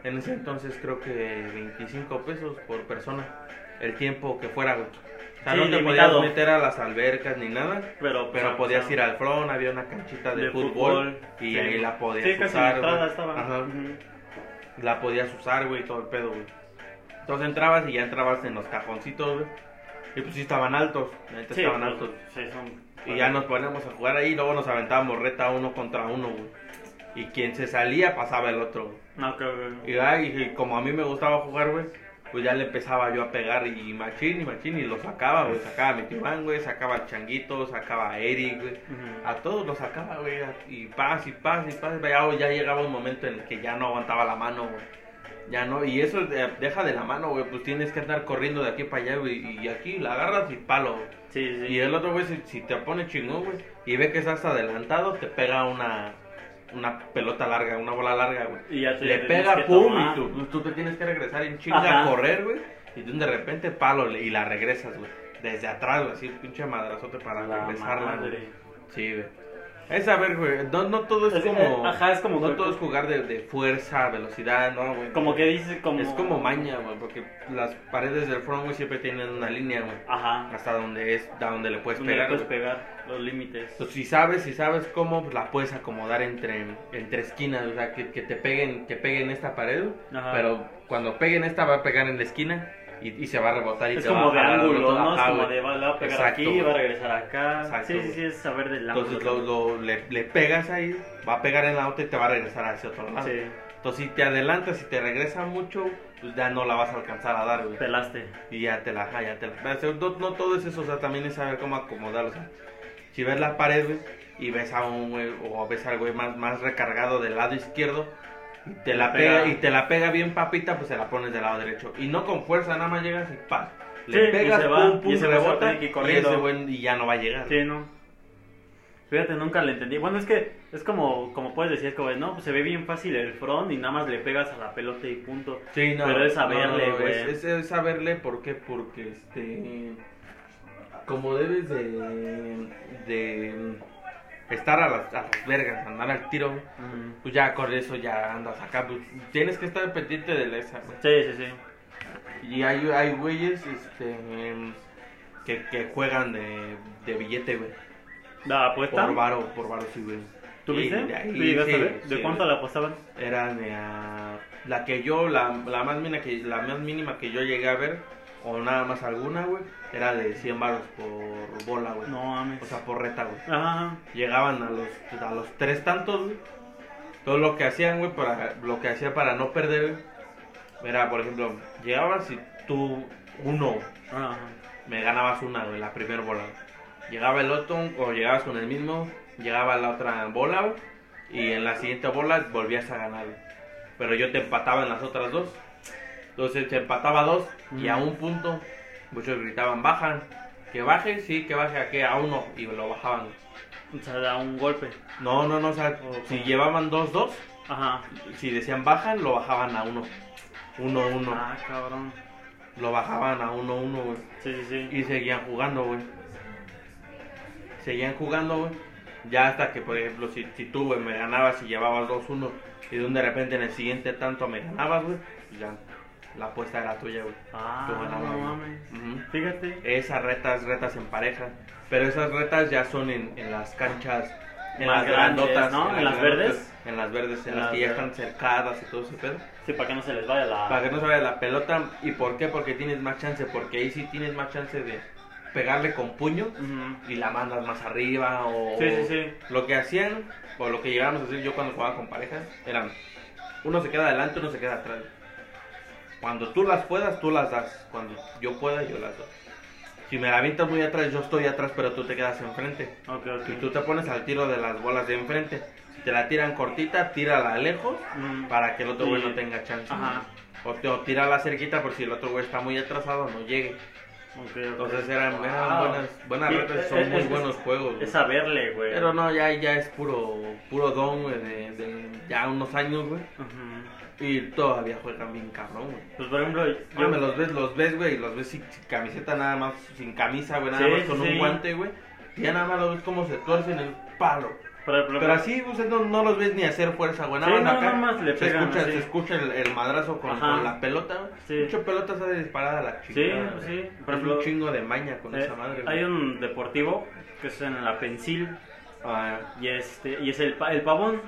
En ese entonces creo que 25 pesos por persona, el tiempo que fuera, güey. O sea, Sí, no te limitado. podías meter a las albercas ni nada, Pero, pero pues, podías o sea, ir al front, había una canchita de, de fútbol, fútbol, y sí. ahí la podías Sí, casi usar. la estaba. Ajá. Ujú. La podías usar, güey, todo el pedo, güey. Entonces entrabas y ya entrabas en los cajoncitos, güey. Y pues sí estaban altos, la neta Sí, estaban pues, altos. sí, son- Y ya nos poníamos a jugar ahí y luego nos aventábamos reta uno contra uno, güey. Y quien se salía pasaba el otro, güey. No, creo que... Y, ay, y como a mí me gustaba jugar, güey, pues ya le empezaba yo a pegar y machín y machín y lo sacaba, güey. Sacaba a mi tibán, güey, sacaba al changuito, sacaba a Eric, güey. A todos los sacaba, güey, y paz, y paz, y paz. Ya, ya llegaba un momento en el que ya no aguantaba la mano, güey. Ya no, y eso deja de la mano, güey, pues tienes que andar corriendo de aquí para allá, güey, y aquí la agarras y palo, güey. Sí, sí. Y el otro, güey, si, si te pone chingón, güey, y ve que estás adelantado, te pega una, una pelota larga, una bola larga, güey. Y ya te Le pega, pum, tomar. y tú, tú te tienes que regresar en chinga Ajá. a correr, güey. Y tú de repente palo y la regresas, güey. Desde atrás, güey, así pinche madrazote para La regresarla, güey. Sí, güey. Es a ver, güey, no, no todo es, Es- como... eh, ajá, es como No todo es jugar de, de fuerza, velocidad, no, güey. Como que dice, como... Es como maña, güey, porque las paredes del front, güey, siempre tienen una línea, güey. Ajá. Hasta donde es, hasta donde le puedes Donde le pegar, puedes güey. pegar los límites. Entonces, si sabes, si sabes cómo, pues la puedes acomodar entre, entre esquinas, o sea, que, que te peguen, que peguen esta pared, Ajá. pero cuando peguen esta va a pegar en la esquina y, y se va a rebotar y Es te va como a de al ángulo. ¿no? Es como de va, va a pegar Exacto, aquí, va a regresar acá. Exacto, sí, sí, sí, es saber del ángulo. Entonces lo, lo- le, le pegas ahí, va a pegar en la otra y te va a regresar hacia otro lado. Sí, Entonces si te adelantas y te regresa mucho, pues ya no la vas a alcanzar a dar, güey. pelaste. Y ya te la, ya te la. No, no todo es eso, o sea, también es saber cómo acomodarlo. O sea, si ves la pared, güey, y ves a un güey, o ves al güey más, más recargado del lado izquierdo, y te la pega. pega, y te la pega bien papita, pues se la pones del lado derecho. Y no con fuerza, nada más llegas y pa. Sí, Le y pegas, se va, pum, pum, y se rebota, y ese güey y ya no va a llegar. Sí, no. Fíjate, nunca le entendí. Bueno, es que es como, como puedes decir, es como, no, pues se ve bien fácil el front y nada más le pegas a la pelota y punto. Sí, no, Pero es saberle, no, güey. Es, es- es saberle, ¿por qué? Porque, este, como debes de, de estar a las, a las vergas, andar al tiro, Mm. pues ya con eso ya andas acá, pues tienes que estar pendiente de la esa, güey. Sí, sí, sí. Y hay, hay güeyes, este, que, que juegan de, de billete, güey. ¿La apuesta? Por varo, por varo, sí, güey. ¿Tú viste? ¿Tú llegaste sí, a ver? ¿De sí, cuánto güey. la apostaban? Era de, ah, la que yo, la, la más mínima que la más mínima que yo llegué a ver, o nada más alguna, güey, era de 100 baros por bola, güey. No mames. O sea, por reta, güey. Ajá. Llegaban a los, a los tres tantos, güey. Todo lo que hacían, güey, para, lo que hacía para no perder, güey, era, por ejemplo, llegabas y tú, uno, Ajá. me ganabas una, güey, la primera bola. Llegaba el otro, o llegabas con el mismo, llegaba la otra bola, güey, y en la siguiente bola volvías a ganar, güey. Pero yo te empataba en las otras dos. Entonces se empataba dos, y a un punto, muchos gritaban, bajan. Que baje, sí, que baje a qué, a uno, y lo bajaban. O sea, da un golpe. No, no, no, o sea, ¿O si llevaban dos, dos, Ajá. si decían bajan, lo bajaban a uno. Uno, uno. Ah, cabrón. Lo bajaban a uno, uno, güey. Sí, sí, sí. Y seguían jugando, güey. Seguían jugando, güey. Ya hasta que, por ejemplo, si, si tú, güey, me ganabas y llevabas 2-1 y de un de repente en el siguiente tanto me ganabas, güey, pues ya la apuesta era tuya, güey. Ah, Tú ganabas, no mames. Ujú. Fíjate. Esas retas, retas en pareja. Pero esas retas ya son en, en las canchas, en Más las grandes, grandotas, ¿no? ¿En las grandotas, verdes? En las verdes, en, En las las que ya verdes. están cercadas y todo ese pedo. Sí, para que no se les vaya la. Para que no se vaya la pelota. ¿Y por qué? Porque tienes más chance. Porque ahí sí tienes más chance de pegarle con puño Ujú. y la mandas más arriba o Sí, sí, sí. lo que hacían o lo que llegábamos a hacer yo cuando jugaba con parejas eran uno se queda adelante uno se queda atrás cuando tú las puedas tú las das cuando yo pueda yo las doy si me la avientas muy atrás yo estoy atrás pero tú te quedas enfrente Ok, ok. y tú te pones al tiro de las bolas de enfrente si te la tiran cortita tírala lejos Mm. para que el otro Sí. güey no tenga chance Ajá. o, o tírala cerquita por si el otro güey está muy atrasado no llegue Ok, ok. entonces eran, eran Wow. buenas buenas retas es- son muy es- buenos juegos. Es saberle, güey. Pero no, ya, ya es puro, puro don, güey, de, de ya unos años, güey. Ujú. Y todavía juegan bien cabrón, güey. Pues por ejemplo, yo. Ah, me los ves, los ves, güey, y los ves sin, sin camiseta nada más, sin camisa, güey, nada Sí, más con sí. un guante, güey. Y ya nada más los ves como se tuercen el palo. Ejemplo, Pero así, usted no, no los ves ni hacer fuerza, güey. Nada Sí, más no, acá nada más le se, pegan escucha, así. se escucha el, el madrazo con, con la pelota. Sí. Mucho pelota sale disparada a la Sí, chingada. sí. güey. Por ejemplo, un chingo de maña con eh, esa madre, hay güey. un deportivo que es en la Pensil Ah, y este y es el, el pavón.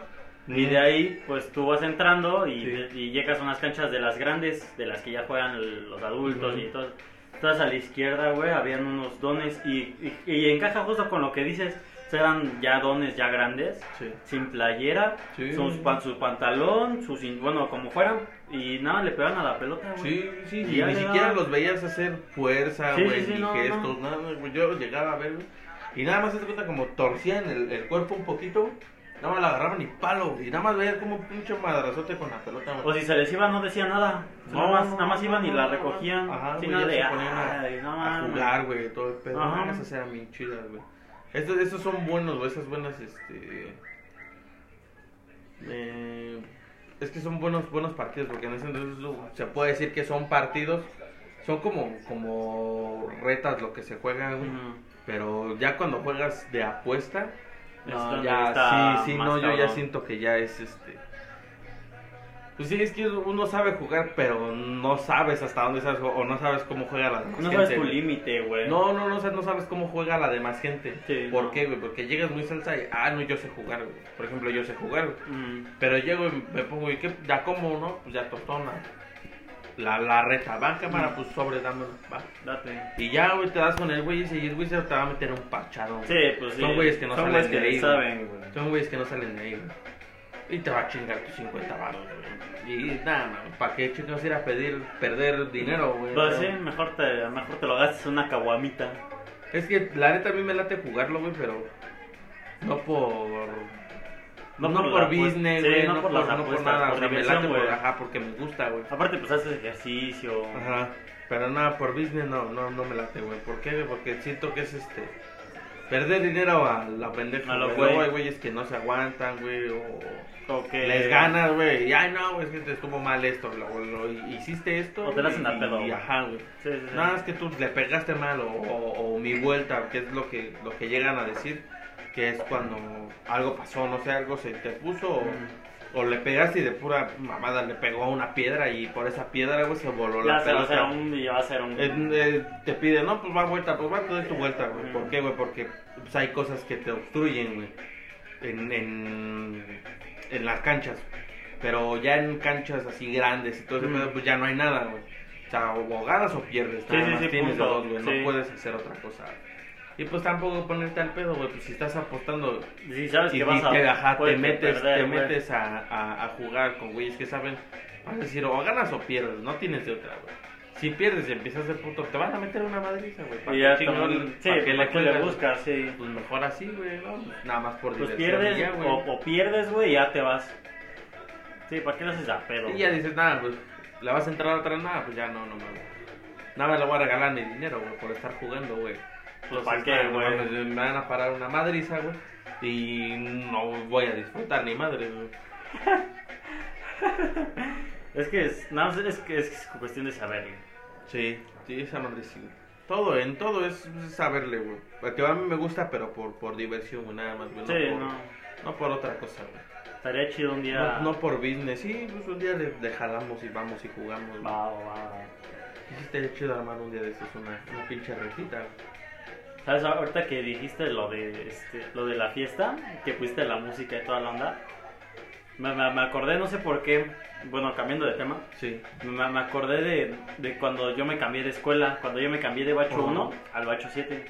Y de ahí, pues tú vas entrando y, Sí. y llegas a unas canchas de las grandes, de las que ya juegan el- los adultos Ujú. y todo. Entonces a la izquierda, güey, habían unos dones y, y, y encaja justo con lo que dices. Eran ya dones ya grandes, sí. sin playera, Sí. sus pan- su pantalón, sus bueno, como fueran, y nada, le pegan a la pelota, güey. Sí, sí, Y ni siquiera los veías hacer fuerza, güey, ni no, gestos, no. nada, güey. Yo llegaba a ver, güey. Y nada más se cuenta como torcían el, el cuerpo un poquito. Nada más la agarraban y palo. Y nada más veías como un pinche madrazote con la pelota, O güey. si se les iba no decía nada, No, nada más, nada más iban y la recogían, Ajá, sin güey, nada de, se ponían jugar, güey, todo el pedo. Esas eran bien chidas, güey. Estos, estos son buenos, esas buenas, este... Eh, es que son buenos buenos partidos, porque en ese entonces se puede decir que son partidos, son como, como retas lo que se güey. Ujú. Pero ya cuando juegas de apuesta, Es no, ya, sí, sí, no, yo ya siento que ya es este. Pues sí, es que uno sabe jugar, pero no sabes hasta dónde sabes, o no sabes cómo juega la demás No gente, sabes tu límite, güey. No, no, no, o sea, no sabes cómo juega la demás gente. Sí, ¿Por no. qué, güey? Porque llegas muy salsa y, ah, no, yo sé jugar, güey. Por ejemplo, yo sé jugar, güey. Mm. Pero llego y me pongo, ¿y qué? Ya como, ¿no? Pues ya tostona. La, la reta, va, cámara, pues sobre, dámelo, va. Date. Y ya, güey, te das con el güey y el güey se te va a meter un parchado. Sí, pues sí. Son güeyes que no Son salen de ahí, saben, güey. Son güeyes que no salen de ahí, güey. Y te va a chingar tus 50 baros, güey. Y nada, ¿para qué chicos ir a pedir, perder dinero, güey? Pues sí, mejor te, mejor te lo gastes una caguamita. Es que la neta a mí me late jugarlo, güey, pero no por... No, No por business, Sí, güey, no no, por las no por nada, por o sea, me late por, ajá, porque me gusta, güey. Aparte, pues haces ejercicio. Ajá, pero nada, por business no, no, no me late, güey. ¿Por qué? Porque siento que es este. Perder dinero a la pendeja. A lo güey. Luego hay güeyes que no se aguantan, güey, o O que les ganas, güey. Y ay, no, güey, es que te estuvo mal esto, lo, lo- hiciste esto. O te la hacen y- a pedo, Y, ajá, güey. Sí, sí, sí. No, es que tú le pegaste mal, o, o- o mi vuelta, que es lo que, lo que llegan a decir, que es cuando algo pasó, no sé, algo se te puso, Mm. o le pegaste y de pura mamada le pegó a una piedra y por esa piedra, güey, se voló Ya la se va a hacer pelota. un. Ya va a ser un. Eh, eh, te pide, no, pues va vuelta, pues va, te doy tu vuelta, güey. ¿Por qué, güey? Porque pues, hay cosas que te obstruyen, güey. En, en, en las canchas. Pero ya en canchas así grandes y todo ese pedo, pues ya no hay nada, güey. O sea, o ganas o pierdes. Sí, sí, sí, tienes punto. dos, güey. No puedes hacer otra cosa. Y pues tampoco ponerte al pedo, güey. Pues si estás apostando Si sabes y, que y vas a. ajá, te metes, perder, te güey. metes a, a, a jugar con güeyes que saben, vas a decir, o ganas o pierdes, no tienes de otra, güey. Si pierdes y empiezas de puto, te van a meter una madriza, güey. ¿Para Y ya chingón- también- Sí, para qué ¿para qué le buscas? Sí. Pues mejor así, güey, ¿no? Nada más por Pues diversión pierdes ya, güey. o, o pierdes, güey, y ya te vas. Sí, ¿para qué le haces a pedo? Y ya dices, nada, pues, ¿le vas a entrar a otra nada? Pues ya no, no mames. Nada le voy a regalar mi dinero, güey, por estar jugando, güey. Pues, ¿para qué, no güey? Me van a parar una madriza, güey. Y no voy a disfrutar ni madre, güey. Es que es, no, es, que es cuestión de saberle. Sí, sí, esa madre sí. Todo, en todo es, saberle, güey. Porque a mí me gusta, pero por, por diversión, güey, nada más, güey. No, Sí, por, no. no por otra cosa, güey. Estaría chido un día. No, no por business. Sí, pues un día le, le jalamos y vamos y jugamos. Va, va, va. Sí, estaría chido armar un día de estos una, una pinche retita. ¿Sabes? Ahorita que dijiste lo de, este, lo de la fiesta, que pusiste la música y toda la onda, me, me, me acordé, no sé por qué, bueno, cambiando de tema, Sí. me, me acordé de, de cuando yo me cambié de escuela, cuando yo me cambié de bacho Ajá. 1 al bacho 7.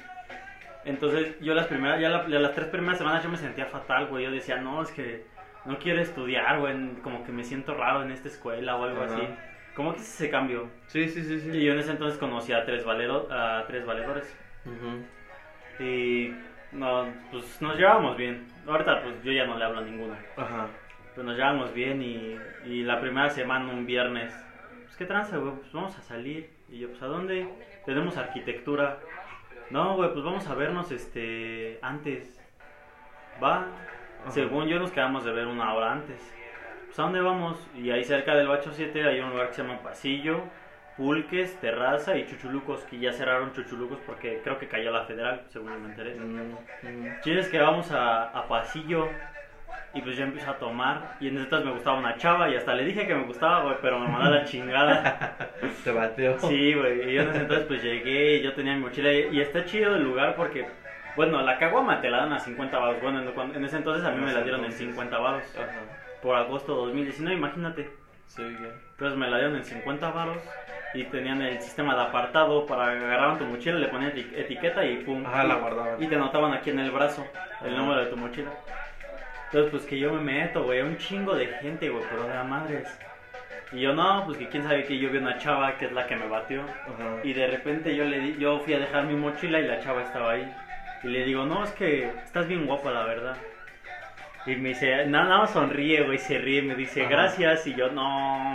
Entonces, yo las primeras, ya, la- las tres primeras semanas yo me sentía fatal, güey. Yo decía, no, es que no quiero estudiar, güey. Como que me siento raro en esta escuela o algo Ajá. así. ¿Cómo que ese cambio? Sí, sí, sí, sí. Y yo en ese entonces conocí a tres, valero, a tres valedores. Ujú. Y no, pues nos llevábamos bien. Ahorita pues yo ya no le hablo a ninguno. Ajá. Pero nos llevábamos bien y, y la primera semana, un viernes, pues qué tranza, güey, pues vamos a salir. Y yo, pues ¿a dónde? Tenemos arquitectura. No, güey, pues vamos a vernos este antes. Va. Ajá. Según yo nos quedamos de ver una hora antes. Pues ¿a dónde vamos? Y ahí cerca del Bacho 7 hay un lugar que se llama Pasillo, Pulques, Terraza y Chuchulucos, que ya cerraron Chuchulucos porque creo que cayó la federal, según me enteré. Mm, mm. Chile es que vamos a, a pasillo y pues yo empiezo a tomar y entonces me gustaba una chava y hasta le dije que me gustaba, güey, pero me mandó la chingada. Te bateo. Sí, güey, y yo en ese entonces pues llegué y yo tenía mi mochila y, y está chido el lugar porque, bueno, la caguama te la dan a 50 baros, bueno, en, en ese entonces a mí me la dieron en 50 baros Ajá. por agosto de 2019, imagínate. Sí. Entonces me la dieron en 50 varos y tenían el sistema de apartado para agarraban tu mochila, le ponían eti- etiqueta y pum. Ajá, la guardaban. Y te anotaban aquí en el brazo el número de tu mochila. Entonces, pues que yo me meto, güey, un chingo de gente, güey, pero de a madres. Y yo no, pues que quién sabe que yo vi una chava que es la que me batió. Ajá. Y de repente yo le di, yo fui a dejar mi mochila y la chava estaba ahí. Y le digo, no, es que estás bien guapa, la verdad. Y me dice, nada, nada más sonríe, güey, se ríe, me dice, Ajá. gracias. Y yo, no,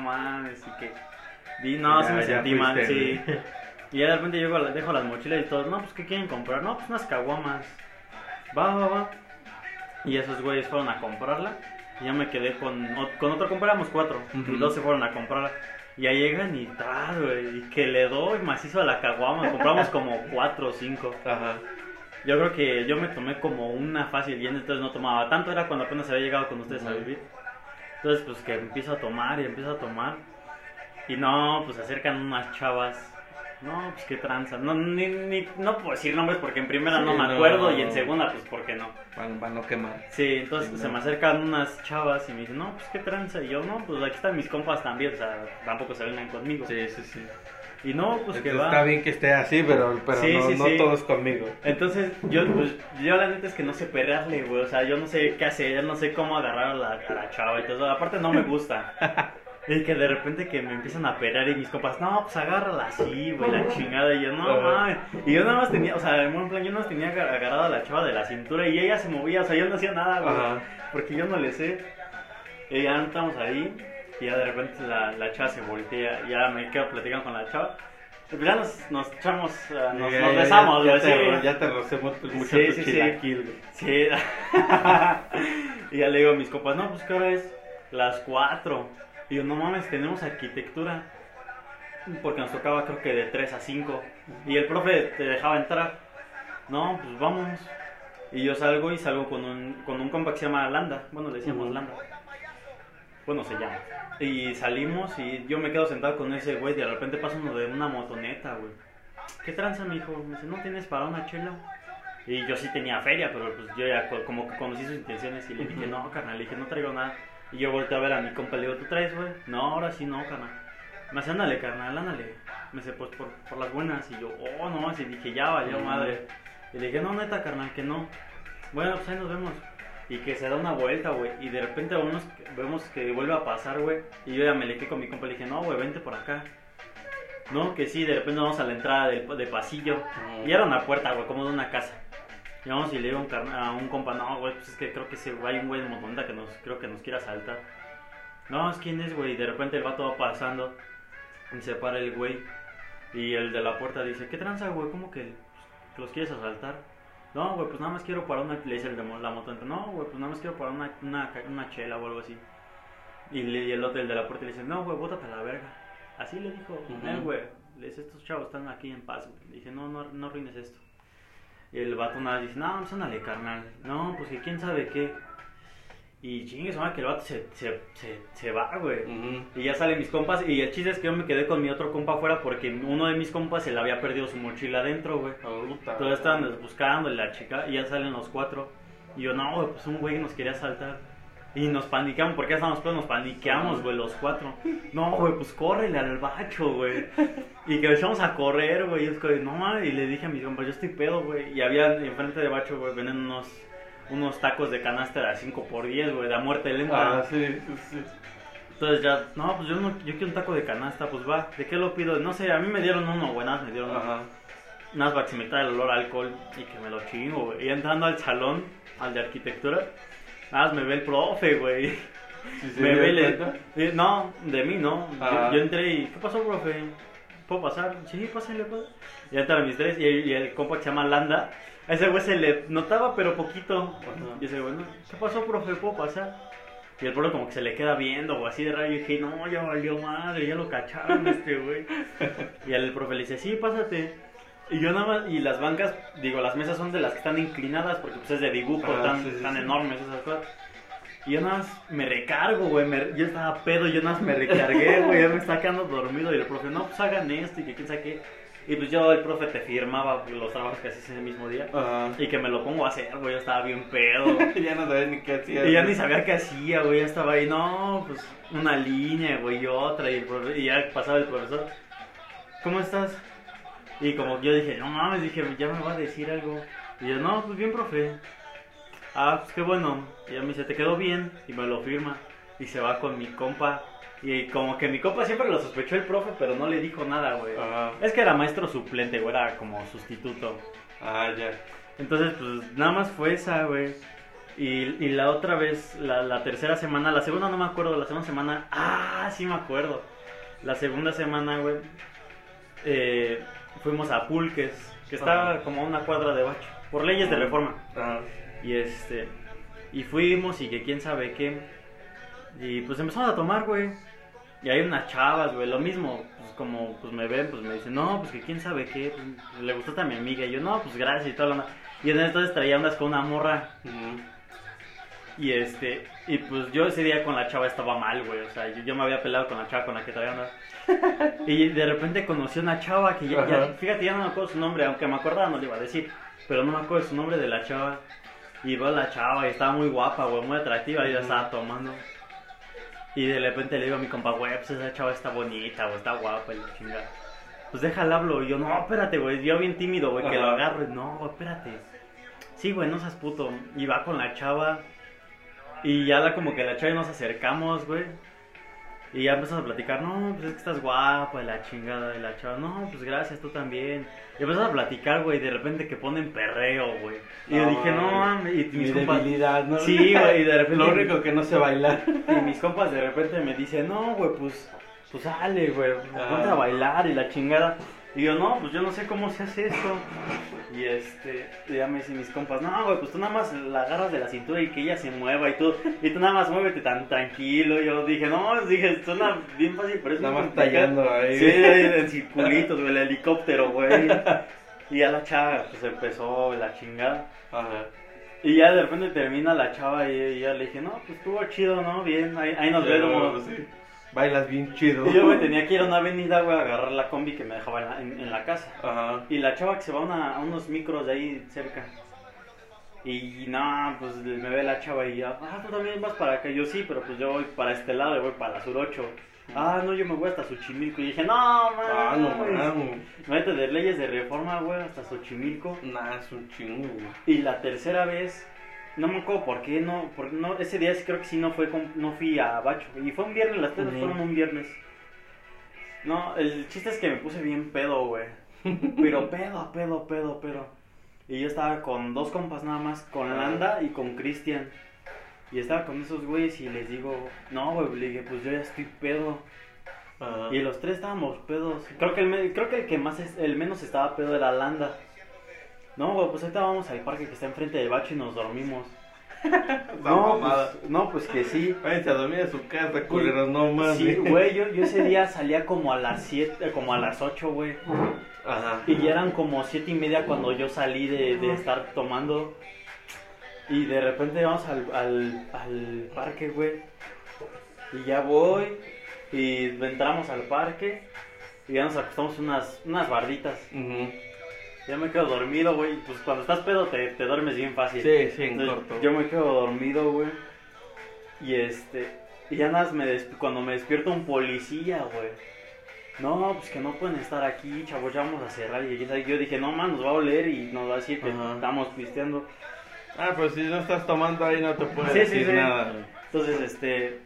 mames, y que. Y no, Ya, sí me sentí mal, sí. Y ya de repente la- dejo las mochilas y todos, no, pues ¿qué quieren comprar? No, pues unas caguamas. Va, va, va. Y esos güeyes fueron a comprarla. Y yo me quedé con, con otro, compramos cuatro. Y dos se fueron a comprar. Y ya llegan y tal, güey. Y que le doy macizo a la caguama. Compramos como cuatro o cinco. Ajá. Yo creo que yo me tomé como una fácil y entonces no tomaba tanto. Era cuando apenas había llegado con ustedes a vivir. Entonces, pues que empiezo a tomar y empiezo a tomar. Y no, pues se acercan unas chavas. No, pues qué tranza. No, ni, ni- no puedo decir nombres porque en primera Sí, no me no. acuerdo y en segunda, pues porque no. Para, para no quemar. Sí, entonces Sí, se no. me acercan unas chavas y me dicen, no, pues qué tranza. Y yo, no, pues aquí están mis compas también. O sea, tampoco se vengan conmigo. Sí, sí, sí. Y no, pues que va. Está bien que esté así, pero, pero Sí, no, sí, no sí. todos conmigo. Entonces, yo, pues, yo la neta es que no sé perrearle, güey. O sea, yo no sé qué hacer, no sé cómo agarrar a la, a la chava y todo eso. Aparte, no me gusta. Y que de repente que me empiezan a perrear y mis compas, no, pues agárrala así, güey, la chingada. Y yo, no mames. Y yo nada más tenía, o sea, en buen plan, yo nada más tenía agar- agarrada a la chava de la cintura y ella se movía, o sea, yo no hacía nada, güey. Porque yo no le sé. Y ya estamos ahí y ya de repente la, la chava se voltea y ya me quedo platicando con la chava. Pues ya nos, nos echamos, eh, nos, Ya- nos ya- besamos, ya, güey, te, ya te rocé mucho Sí, tu sí, sí. chilaquil. Sí. y ya le digo a mis compas, no, pues que ahora es las 4. Y yo, no mames, tenemos arquitectura. Porque nos tocaba creo que de 3 a 5. Y el profe te dejaba entrar. No, pues vamos. Y yo salgo y salgo con un, con un compa que se llama Landa. Bueno, le decíamos Ujú. Landa. Bueno, se llama. Y salimos y yo me quedo sentado con ese güey. Y de repente pasa uno de una motoneta, güey. ¿Qué tranza, mi hijo? Me dice, ¿no tienes para una chela? Y yo sí tenía feria, pero pues yo ya co- como que conocí sus intenciones y le dije, no, carnal, le dije, no traigo nada. Y yo volteé a ver a mi compa, le digo, ¿tú traes, güey? No, ahora sí no, carnal. Me dice, ándale, carnal, ándale. Me dice, pues por, por las buenas. Y yo, oh, no, y dije, ya valió madre. Y le dije, no, neta, carnal, que no. Bueno, pues ahí nos vemos. Y que se da una vuelta, güey. Y de repente vemos, vemos que vuelve a pasar, güey. Y yo ya me le quedé con mi compa y le dije, no, güey, vente por acá. No, que sí, de repente vamos a la entrada del, de pasillo. Y era una puerta, güey, como de una casa. Y vamos y le digo a un, carna- a un compa, no, güey, pues es que creo que ese, hay un güey de motoneta que nos, creo que nos quiere asaltar. No, es quién es, güey. Y de repente el vato va pasando y se para el güey. Y el de la puerta dice, ¿qué tranza, güey? ¿Cómo que los quieres asaltar? No, güey, pues nada más quiero para una... Le dice el de la motoneta, no, güey, pues nada más quiero para una, una, una chela o algo así. Y, le- y el otro, el de la puerta, le dice, no, güey, bótate a la verga. Así le dijo, Ujú. "Eh, güey. Le dice, estos chavos están aquí en paz, güey. Le dice, no, no, no arruines esto. Y el vato nada dice, no, pues ándale, carnal. No, pues que quién sabe qué. Y chingue, su madre, que el vato se, se, se, se va, güey. Y ya salen mis compas. Y el chiste es que yo me quedé con mi otro compa afuera porque uno de mis compas se le había perdido su mochila adentro, güey. Entonces estaban buscando la chica, y ya salen los cuatro. Y yo, no, güey, pues un güey nos quería asaltar. Y nos paniqueamos, porque ya estábamos pedos, nos paniqueamos, güey, los cuatro. No, güey, pues córrele al bacho, güey. Y que echamos a correr, güey. Y es que, no mames, y le dije a mis compas, yo estoy pedo, güey. Y había enfrente de bacho, güey, venden unos, unos tacos de canasta de 5 por 10 güey, de a muerte lenta. Ah, sí, sí, sí. Entonces ya, no, pues yo no, yo quiero un taco de canasta, pues va, ¿de qué lo pido? No sé, a mí me dieron uno, buenas, me dieron uno. Ajá. Nada más para que se me quitara el olor a alcohol y que me lo chingo, güey. Y entrando al salón, al de arquitectura, nada más me ve el profe, güey. Sí, sí, me ¿me ve cuenta? eh, No, de mí no. Ah. Yo, yo entré y, ¿qué pasó, profe? ¿Puedo pasar? Sí, pásenle, pues. Y entran mis tres y, y el compa que se llama Landa, a ese güey se le notaba, pero poquito. Y ese güey, "No, ¿qué pasó, profe? ¿Puedo pasar? Y el profe como que se le queda viendo, o así de raro. Y dije, no, ya valió madre, ya lo cacharon este güey. y el profe le dice, sí, pásate. Y yo nada más, y las bancas, digo, las mesas son de las que están inclinadas porque pues es de dibujo, Ah, tan, sí, sí, tan sí. enormes esas cosas. Y yo nada más me recargo, güey, me- yo estaba pedo, yo nada más me recargué, güey, ya me estaba quedando dormido y el profe, no, pues hagan esto y que quién sabe qué. Y pues yo, el profe te firmaba los trabajos que hacías ese mismo día. Ajá. Y que me lo pongo a hacer, güey, yo estaba bien pedo. ya no sabía ni qué hacía. Y ya ni sabía qué hacía, güey, ya estaba ahí, no, pues una línea, güey, y otra, y, el profe- y ya pasaba el profesor, ¿cómo estás? Y como yo dije, no mames, dije, ya me va a decir algo. Y yo, no, pues bien, profe. Ah, pues qué bueno. Y ya me dice, te quedó bien, y me lo firma. Y se va con mi compa. Y como que mi compa siempre lo sospechó el profe, pero no le dijo nada, güey. Ajá. Es que era maestro suplente, güey, era como sustituto. Ah, ya. Entonces, pues nada más fue esa, güey. Y, y la otra vez, la, la tercera semana, la segunda no me acuerdo, la segunda semana, ah, sí me acuerdo. La segunda semana, güey, eh, fuimos a Pulques, que estaba como a una cuadra de bacho, por leyes de reforma. Ajá. Y este, y fuimos y que quién sabe qué. Y pues empezamos a tomar, güey. Y hay unas chavas, güey, lo mismo, pues como pues me ven, pues me dicen, no, pues que quién sabe qué, pues, le gustó a mi amiga. Y yo, no, pues gracias y todo lo demás. Y entonces traía unas con una morra. Ujú. Y este, y pues yo ese día con la chava estaba mal, güey. O sea, yo, yo me había peleado con la chava con la que traía onda. Y de repente conocí a una chava que ya, fíjate, ya no me acuerdo su nombre, aunque me acordaba no le iba a decir. Pero no me acuerdo su nombre de la chava. Y veo a la chava y estaba muy guapa, güey, muy atractiva. Y yo estaba tomando. Y de repente le digo a mi compa, güey, pues esa chava está bonita, güey, está guapa y la chingada. Pues déjala hablo. Y yo, no, espérate, güey. Yo bien tímido, güey, que lo agarro. No, güey, espérate. Sí, güey, no seas puto. Y va con la chava. Y ya la, como que la chava y nos acercamos, güey. Y ya empezamos a platicar, no, pues es que estás guapa, y la chingada, y la chava, no, pues gracias, tú también. Y empezamos a platicar, güey, y de repente que ponen perreo, güey. Y yo dije, no mames. y Mi mis compas, debilidad, ¿no? Sí, güey, y de repente- Lo único que no sé bailar. y mis compas de repente me dicen, no, güey, pues, pues sale, güey, Ah. ponte a bailar y la chingada. Y yo, no, pues yo no sé cómo se hace esto. Y este, ya me dicen mis compas, no, güey, pues tú nada más la agarras de la cintura y que ella se mueva y tú, y tú nada más muévete tan tranquilo. Y yo dije, no, dije, suena bien fácil, pero es Nada más complicado". tallando ahí. Sí, en circulitos, güey, el helicóptero, güey. Y ya la chava, pues empezó la chingada. Ajá. Y ya de repente termina la chava y, y ya le dije, no, pues estuvo chido, ¿no? Bien, ahí, ahí nos vemos. Sí. Bailas bien chido. Y yo me tenía que ir a una avenida, güey, a agarrar la combi que me dejaba en la, en- en la casa. Ajá. Y la chava que se va a, una- a unos micros de ahí cerca. Y no, pues me ve la chava y ya, ah, tú también vas para acá. Yo sí, pero pues yo voy para este lado, yo voy para la sur 8. Ah, no, yo me voy hasta Xochimilco. Y dije, no, man. Ah, no mames. Mete de leyes de reforma, güey, hasta Xochimilco. Nah, es un chingo, güey. Y la tercera vez, no me acuerdo por qué, no, por, no ese día sí creo que sí no fue con- no fui a Bacho. Y fue un viernes, las tres fueron un viernes. No, el chiste es que me puse bien pedo, güey. Pero pedo, pedo, pedo, pedo. Y yo estaba con dos compas nada más, con Ah. Landa y con Cristian. Y estaba con esos güeyes y les digo, no, güey, le dije, pues yo ya estoy pedo. Ajá. Y los tres estábamos pedos. Creo que el, creo que el que más es- el menos estaba pedo era Landa. No, güey, pues ahorita vamos al parque que está enfrente de Bacho y nos dormimos. No, pues, no, pues que sí. Váyanse a dormir a su casa, culeros, no mames. Sí, güey, yo, yo ese día salía como a las 7, como a las 8, güey. Ajá. Y ya eran como siete y media cuando yo salí de, de estar tomando. Y de repente vamos al, al, al parque, güey. Y ya voy. Y entramos al parque. Y ya nos acostamos unas, unas barditas. Ujú. Ya me quedo dormido, güey. Pues cuando estás pedo te, te duermes bien fácil. Sí, sí, en Entonces, corto. Yo me quedo dormido, güey. Y este. Y ya nada, más me desp- cuando me despierta un policía, güey. No, pues que no pueden estar aquí, chavos, ya vamos a cerrar. Y yo dije, no, man, nos va a oler y nos va a decir que Ajá. estamos pisteando. Ah, pero si no estás tomando ahí no te puedes Sí, decir sí. nada. Entonces, este.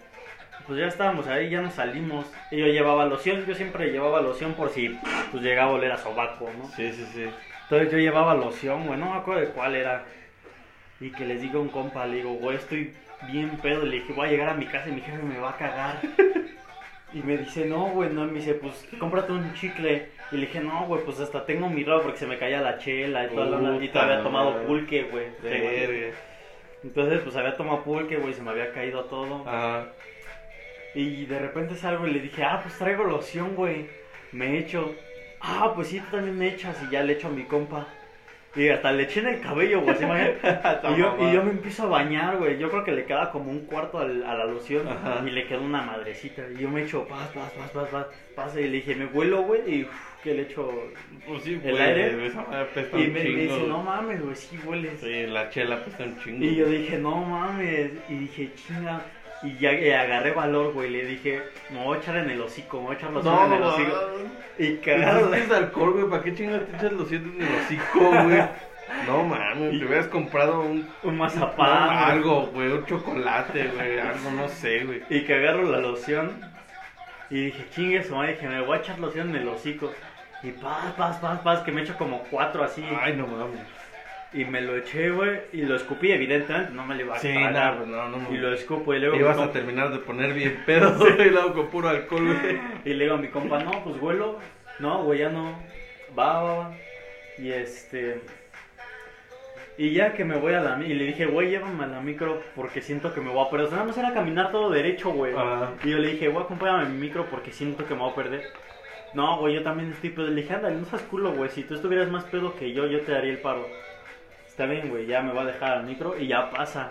Pues ya estábamos ahí, ya nos salimos. Y yo llevaba loción, yo siempre llevaba loción por si pues llegaba a oler a sobaco, ¿no? Sí, sí, sí. Entonces yo llevaba loción, güey, no me acuerdo de cuál era. Y que les digo a un compa, le digo, güey, estoy bien pedo. Le dije, voy a llegar a mi casa y mi jefe me va a cagar. Y me dice, no, güey, no. Y me dice, pues cómprate un chicle. Y le dije, no, güey, pues hasta tengo mi ropa porque se me caía la chela y toda la onda. Y todavía había tomado pulque, güey. Entonces, pues había tomado pulque, güey, se me había caído todo. Ajá. Y de repente salgo y le dije, ah, pues traigo loción, güey. Me echo. Ah, pues sí, tú también me echas. Y ya le echo a mi compa. Y hasta le eché en el cabello, güey. ¿se imagina? y, yo, y yo me empiezo a bañar, güey. Yo creo que le queda como un cuarto al- a la loción. Ajá. Y le queda una madrecita. Y yo me echo, pas, pas, pas, pas, pas. Y le dije, me huelo, güey. Y que le echo. Pues sí, ¿El güey, aire? Esa Y me, dice, no mames, güey, sí hueles. Sí, la chela apesta un chingo. Y yo dije, no mames. Y dije, chinga. Y ya eh, agarré valor, güey. Le dije, me voy a echar en el hocico, me voy a echar loción No, en el hocico. Y que es alcohol, güey. ¿Para qué chingas te echas los siete en el hocico, güey? No mames, te hubieras comprado un. Un mazapán. algo, güey. Un chocolate, güey. Algo, no sé, güey. Y que agarro la loción. Y dije, chingue su madre, dije, me voy a echar loción en el hocico. Y paz, paz, paz, paz, que me echo como cuatro así. Ay, no mames. Y me lo eché, güey. Y lo escupí, evidentemente, no me lo iba a Sí, tragar. nada, pues no, no. Y lo escupo y luego. Te ibas a terminar de poner bien pedo. Y luego con puro alcohol, güey. Y le digo a mi compa, no, pues huelo. No, güey, ya no. Va, va, va. Y este. Y ya que me voy a la y le dije, güey, llévame a la micro porque siento que me voy a perder. O sea, nada más era caminar todo derecho, güey. Ajá. Y yo le dije, güey, acompáñame a mi micro porque siento que me voy a perder. No, güey, yo también estoy pedo. Le dije, ándale, no seas culo, güey. Si tú estuvieras más pedo que yo, yo te daría el paro. Está bien, güey, ya me va a dejar al micro y ya pasa.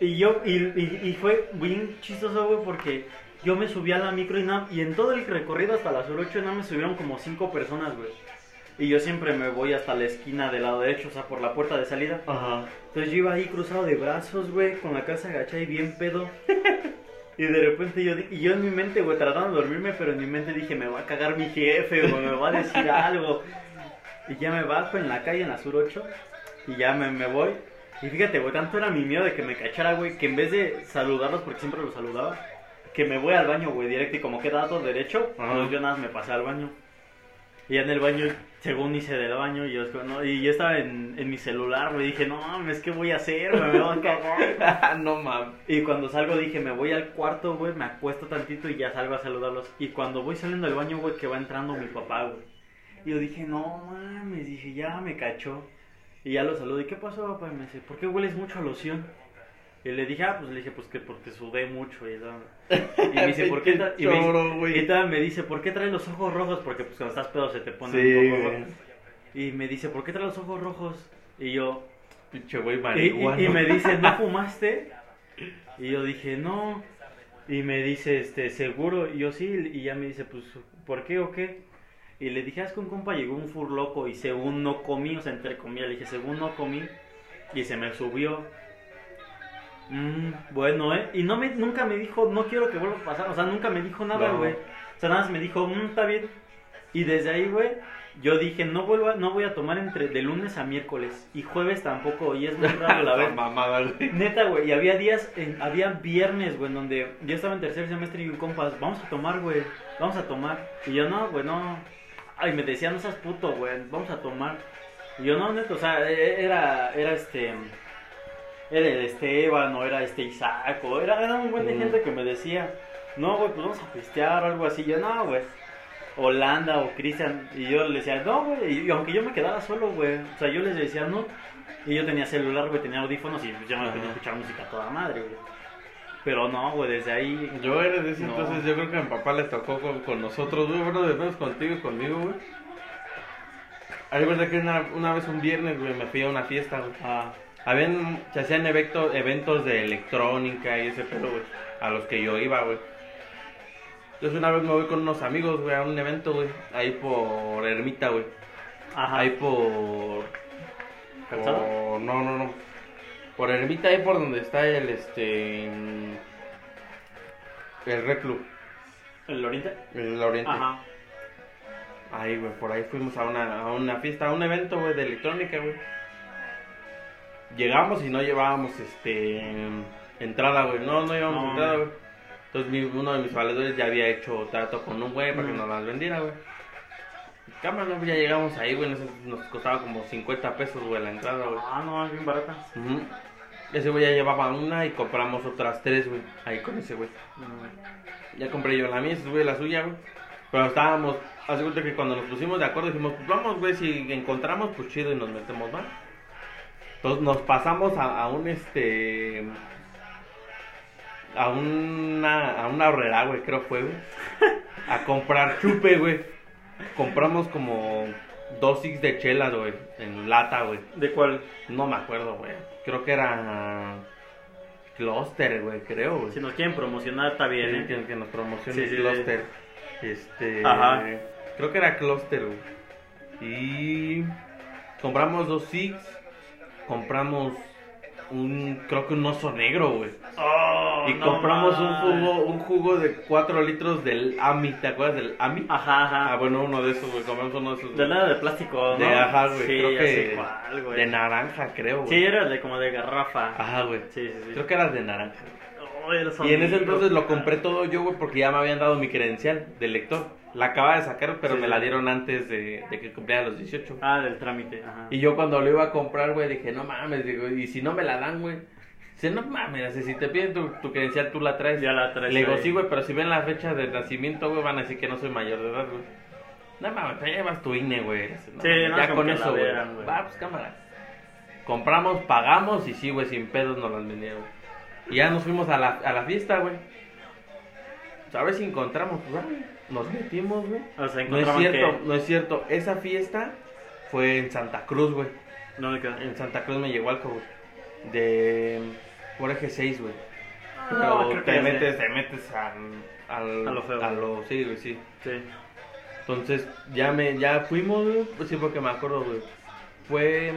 Y yo, y, y, y fue bien chistoso, güey, porque yo me subí a la micro y, nada, y en todo el recorrido hasta la sur 8 nada me subieron como cinco personas, güey. Y yo siempre me voy hasta la esquina del lado derecho, o sea, por la puerta de salida. Ajá. Entonces yo iba ahí cruzado de brazos, güey, con la cabeza agachada y bien pedo. y de repente yo, y yo en mi mente, güey, tratando de dormirme, pero en mi mente dije, me va a cagar mi jefe, güey, me va a decir algo. Y ya me bajo en la calle, en la Sur 8, y ya me, me voy. Y fíjate, güey, tanto era mi miedo de que me cachara, güey, que en vez de saludarlos, porque siempre los saludaba, que me voy al baño, güey, directo, y como queda todo derecho, Ajá. pues yo nada más me pasé al baño. Y ya en el baño, según hice del baño, y yo, no, y yo estaba en, en mi celular, me dije, no mames, ¿qué voy a hacer? güey? Me van a cagar. no mames. Y cuando salgo dije, me voy al cuarto, güey, me acuesto tantito y ya salgo a saludarlos. Y cuando voy saliendo del baño, güey, que va entrando mi papá, güey. Y yo dije, no mames, dije, ya me cachó. Y ya lo saludo, ¿y qué pasó, papá? Y me dice, ¿por qué hueles mucho a loción? Y le dije, ah, pues le dije, pues que porque sudé mucho. Y, y me dice, ¿por qué? Y me, dice- Choro, y me dice, ¿por qué traes los ojos rojos? Porque pues cuando estás pedo se te ponen Sí, un poco. Y me dice, ¿por qué traes los ojos rojos? Y yo, Pinche güey y, y- marihuana. y me dice, ¿no fumaste? Y yo dije, no. Y me dice, este, ¿seguro? Y yo sí. Y ya me dice, pues, ¿por qué o qué? Y le dije, es que un compa llegó un fur loco y según no comí, o sea, entre comillas, le dije, según no comí, y se me subió. Mm, bueno, ¿eh? Y no me, nunca me dijo, no quiero que vuelva a pasar, o sea, nunca me dijo nada, No. güey. O sea, nada más me dijo, mm, está bien. Y desde ahí, güey, yo dije, no vuelva, no voy a tomar entre de lunes a miércoles. Y jueves tampoco, y es muy raro la vez. mamada, güey. Neta, güey, y había días, en- había viernes, güey, en donde yo estaba en tercer semestre y un compas, vamos a tomar, güey, vamos a tomar. Y yo, no, güey, no. Ay, me decían, no seas puto, güey, vamos a tomar. Y yo, no, neta, o sea, e- era, era este, era el Esteban, o era este Isaac, o era, era un buen de Mm. gente que me decía, no, güey, pues vamos a pistear o algo así. Yo, no, güey. Holanda o Cristian, y yo les decía, no, güey, y aunque yo me quedara solo, güey, o sea, yo les decía, no, y yo tenía celular, güey, tenía audífonos y pues, yo me podía escuchar música toda madre, güey. Pero no, güey, desde ahí. Yo era de ese No. entonces, yo creo que a mi papá le tocó con, con nosotros, güey, bueno, de menos contigo y conmigo, güey. Hay verdad que una, una vez un viernes, güey, me fui a una fiesta, güey. Ah, Habían, se hacían evento- eventos de electrónica y ese pedo, güey, a los que yo iba, güey. Entonces una vez me voy con unos amigos, güey, a un evento, güey, ahí por Ermita, güey. ajá. Ahí por... Por- No, no, no. Por Ermita, ahí por donde está el, este... El Reclu, ¿El Oriente? el Oriente. Ajá. Ahí, güey, por ahí fuimos a una, a una fiesta, a un evento, güey, de electrónica, güey. Llegamos y no llevábamos, este, entrada, güey. No, no llevábamos No. entrada, güey. Entonces mi- uno de mis valedores ya había hecho trato con un güey para que nos las vendiera, güey. Cámara, güey, ya llegamos ahí, güey. Nos, costaba como 50 pesos, güey, la entrada, güey. Ah, no, es bien barata. Ese güey ya llevaba una y compramos otras tres, güey. Ahí con ese güey. Ya compré yo la mía, ese güey la suya, güey. Pero estábamos, hace cuenta que cuando nos pusimos de acuerdo dijimos, pues vamos, güey, si encontramos, pues chido y nos metemos más. Entonces nos pasamos a, a un este. A una, a una horrera, güey, creo fue, güey. A comprar chupe, güey. Compramos como dos six de chelas, güey, en lata, güey. ¿De cuál? No me acuerdo, güey. Creo que era. Cluster, güey, creo, güey. Si nos quieren promocionar, está bien, Sí, ¿eh? que, que nos promocione Sí, sí, Cluster. Este. Ajá. Creo que era Cluster, güey. Y. Compramos dos Six. Compramos un. Creo que un oso negro, güey. Oh, y no compramos un jugo, un jugo de 4 litros del AMI. ¿Te acuerdas del AMI? Ajá, ajá. Ah, bueno, uno de esos, güey. Compramos uno de esos. De nada de plástico, ¿no? De ajá, güey. Sí, creo que. sé cuál, güey. de naranja, creo, güey. Sí, era de como de garrafa. Ajá, güey. Sí, sí, sí. Creo que era de naranja. Oh, Y en ese entonces lo compré todo yo, güey, porque ya me habían dado mi credencial de lector. La acababa de sacar, pero Sí, me la dieron antes de, de que cumpliera los 18. Ah, del trámite, ajá. Y yo cuando lo iba a comprar, güey, dije, no mames, digo, y si no me la dan, güey. Dice, no mames, si te piden tu, tu credencial, tú la traes. Ya la traes Le digo, sí, güey, pero si ven la fecha de nacimiento, güey, van a decir que no soy mayor de edad, güey. No mames, te llevas tu INE, güey. No, Sí, no, ya con eso, güey. Va, pues cámara. Compramos, pagamos y sí, güey, sin pedos nos las vendieron. Y ya nos fuimos a la, a la fiesta, güey. A ver si encontramos, güey. Nos metimos, güey. O sea, No es cierto, que... no es cierto. Esa fiesta fue en Santa Cruz, güey. ¿Dónde quedó? En Santa Cruz me llegó algo, güey. De. Por eje 6, güey. No, Pero Ah, que te metes, te metes al. al A lo feo. a lo- sí, güey, sí. Sí. Entonces, ya me, ya fuimos, güey. Pues sí, porque me acuerdo, güey. Fue.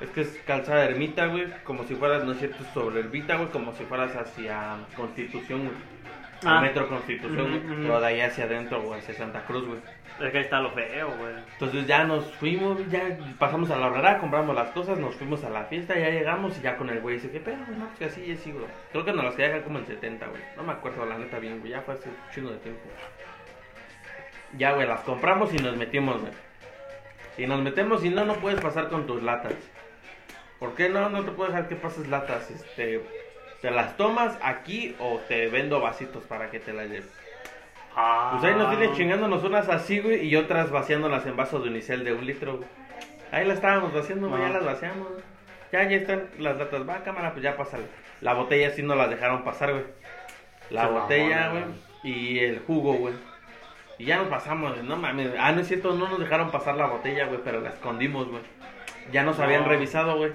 Es que es calzada ermita, güey. Como si fueras, no es cierto, sobre ermita, güey. Como si fueras hacia Constitución, güey. Ah. Metro Constitución, güey. Ujú. Pero de ahí hacia adentro, güey, hacia Santa Cruz, güey. Es que ahí está lo feo, güey. Entonces ya nos fuimos, ya pasamos a la horrera, compramos las cosas, nos fuimos a la fiesta, ya llegamos y ya con el güey dice, ¿qué pedo? güey? No, pues que así, así, güey. Creo que nos las quería dejar como en 70, güey. No me acuerdo, la neta, bien, güey. Ya fue hace un chingo de tiempo. Ya, güey, las compramos y nos metimos, güey. Y nos metemos y no, no puedes pasar con tus latas. ¿Por qué no? No te puedo dejar que pases latas. Este, te las tomas aquí o te vendo vasitos para que te las lleves. Ah. Pues ahí nos tienen chingándonos unas así, güey, y otras vaciándolas en vaso de unicel de un litro, güey. Ahí las estábamos vaciando, güey, ya Ah. las vaciamos. Ya, ya están las latas. Va, cámara, pues ya pásale. La botella sí no las dejaron pasar, güey. La botella, güey, y el jugo, güey. Y ya nos pasamos, no mames. Ah, no es cierto, no nos dejaron pasar la botella, güey, pero la escondimos, güey. Ya nos habían revisado, güey.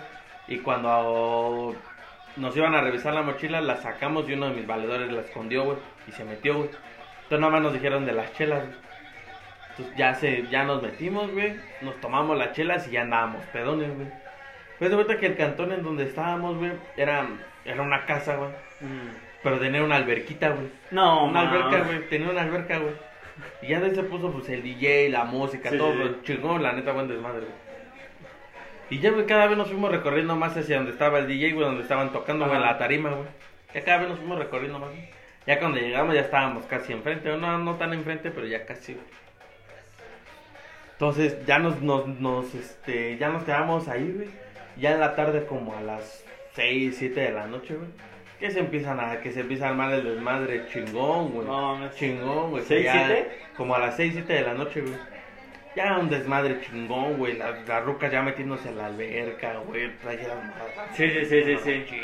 Y cuando nos iban a revisar la mochila, la sacamos y uno de mis valedores la escondió, güey. Y se metió, güey. Entonces nada más nos dijeron de las chelas, güey. Entonces ya, se, ya nos metimos, güey. Nos tomamos las chelas y ya andábamos pedones, güey. Pues de vuelta que el cantón en donde estábamos, güey, era, era una casa, güey. Mm. Pero tenía una alberquita, güey. No, Una ma. alberca, güey. Tenía una alberca, güey. Y ya de ahí se puso, pues, el DJ, la música, Sí, todo, sí. Chingón, la neta, buen desmadre, güey. Y ya, güey, cada vez nos fuimos recorriendo más hacia donde estaba el DJ, güey, donde estaban tocando, güey, la tarima, güey. Ya cada vez nos fuimos recorriendo más, güey. Ya cuando llegamos ya estábamos casi enfrente, no, no tan enfrente, pero ya casi, güey. Entonces ya nos, nos, nos, este, ya nos quedamos ahí, güey. Ya en la tarde como a las 6, 7 de la noche, güey. Que se empiezan a, que se empieza a armar el desmadre chingón, güey. No, mames. Chingón, güey. ¿Seis, Ya siete? Como a las 6, 7 de la noche, güey. Ya un desmadre chingón, güey. Las, las rucas ya metiéndose en la alberca, güey. Playeras mojadas. Sí, sí, sí, sí, sí.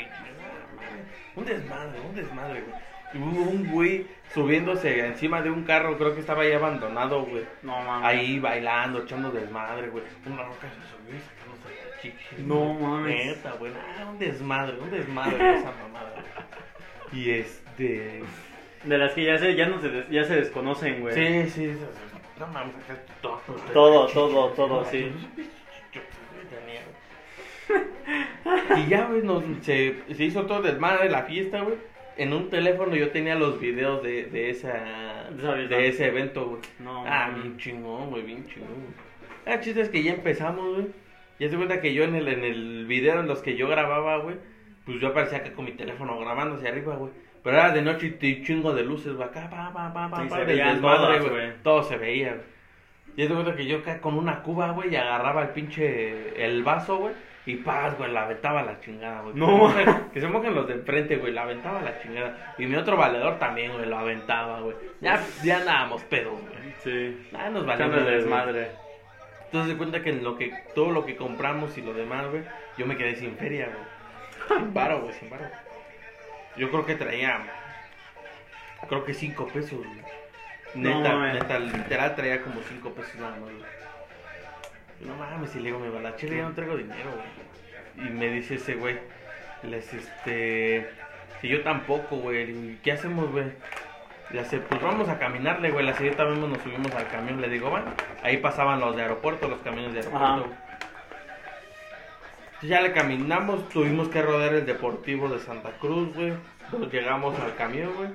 Un desmadre, un desmadre, güey. Y hubo un güey subiéndose encima de un carro, creo que estaba ahí abandonado, güey. No, mames. Ahí bailando, echando desmadre, güey. Una roca se subió y sacándose la chichi. No mames. Neta, güey. Ah, un desmadre, un desmadre esa mamada. Y este. De las que ya se, ya no se, des- ya se desconocen, güey. Sí, sí, sí. No mames, todo. Todo, todo, todo, sí. Y ya, güey, nos, se, se hizo todo desmadre la fiesta, güey. En un teléfono yo tenía los videos de, de, esa, De ese evento, güey. No, Ah, bien chingón, güey, bien chingón. güey. El chiste es que ya empezamos, güey. Ya se cuenta que yo en el, en el video en los que yo grababa, güey, pues yo aparecía acá con mi teléfono grabando hacia arriba, güey. Pero era de noche y chingo de luces, güey, acá, pa, pa, pa, pa, se veían desmadre, güey. Todo se veía, güey. Ya se cuenta que yo acá con una cuba, güey, y agarraba el pinche, el vaso, güey. Y paz, güey, la aventaba la chingada, güey. No. Que se mojen- Que se mojen los de enfrente, güey, la aventaba la chingada. Y mi otro valedor también, güey, lo aventaba, güey. Ya, ya andábamos pedos, güey. Sí. Nada, nos madre, güey. desmadre. Entonces se cuenta que en lo que todo lo que compramos y lo demás, güey, yo me quedé sin feria, güey. Sin varo, güey, sin varo. Yo creo que traía creo que cinco pesos, güey. Neta, neta, literal traía como cinco pesos nada más, güey. No mames, y le digo, me va la chile, ya no traigo dinero, güey. Y me dice ese güey, les este, que yo tampoco, güey. Le digo, "¿Y ¿Qué hacemos, güey? Le hace, pues vamos a caminarle, güey. La siguiente vez nos subimos al camión. Le digo, bueno, ahí pasaban los de aeropuerto, los camiones de aeropuerto. Ajá. Ya le caminamos, tuvimos que rodear el deportivo de Santa Cruz, güey. Llegamos al camión, güey.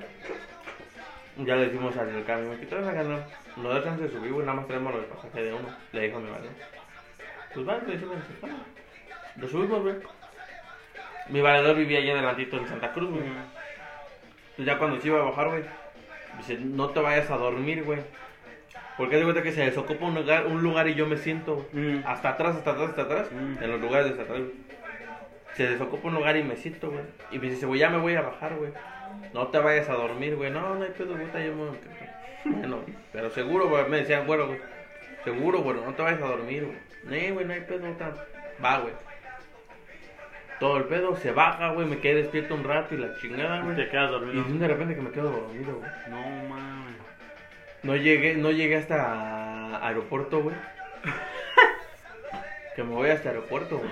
Ya le dijimos al camión, ¿qué traes acá? No, no da chance de subir, güey, nada más tenemos el pasaje de uno. Le dijo a mi valedor. Pues va, le dijimos, "Pues, va". Lo subimos, güey. Mi valedor vivía allá adelantito en Santa Cruz, güey. Entonces ya cuando se iba a bajar, güey, dice, no te vayas a dormir, güey. Porque de cuenta que se desocupa un lugar, un lugar y yo me siento Mm. hasta atrás, hasta atrás, hasta atrás, Mm. en los lugares de hasta atrás. Se desocupa un lugar y me siento, güey. Y me dice, güey, ya me voy a bajar, güey. No te vayas a dormir, güey. No, no hay pedo, güey, yo me voy a quedar". Bueno, pero seguro, güey, me decían, güey, güey. Seguro, güey, no te vayas a dormir, güey. No, güey, no hay pedo, ahorita". Va, güey. todo el pedo, se baja, güey, me quedé despierto un rato y la chingada, güey. Te quedas Y dormido. de repente que me quedo dormido, güey. No mames. No llegué, no llegué hasta aeropuerto, güey. que me voy hasta aeropuerto, güey.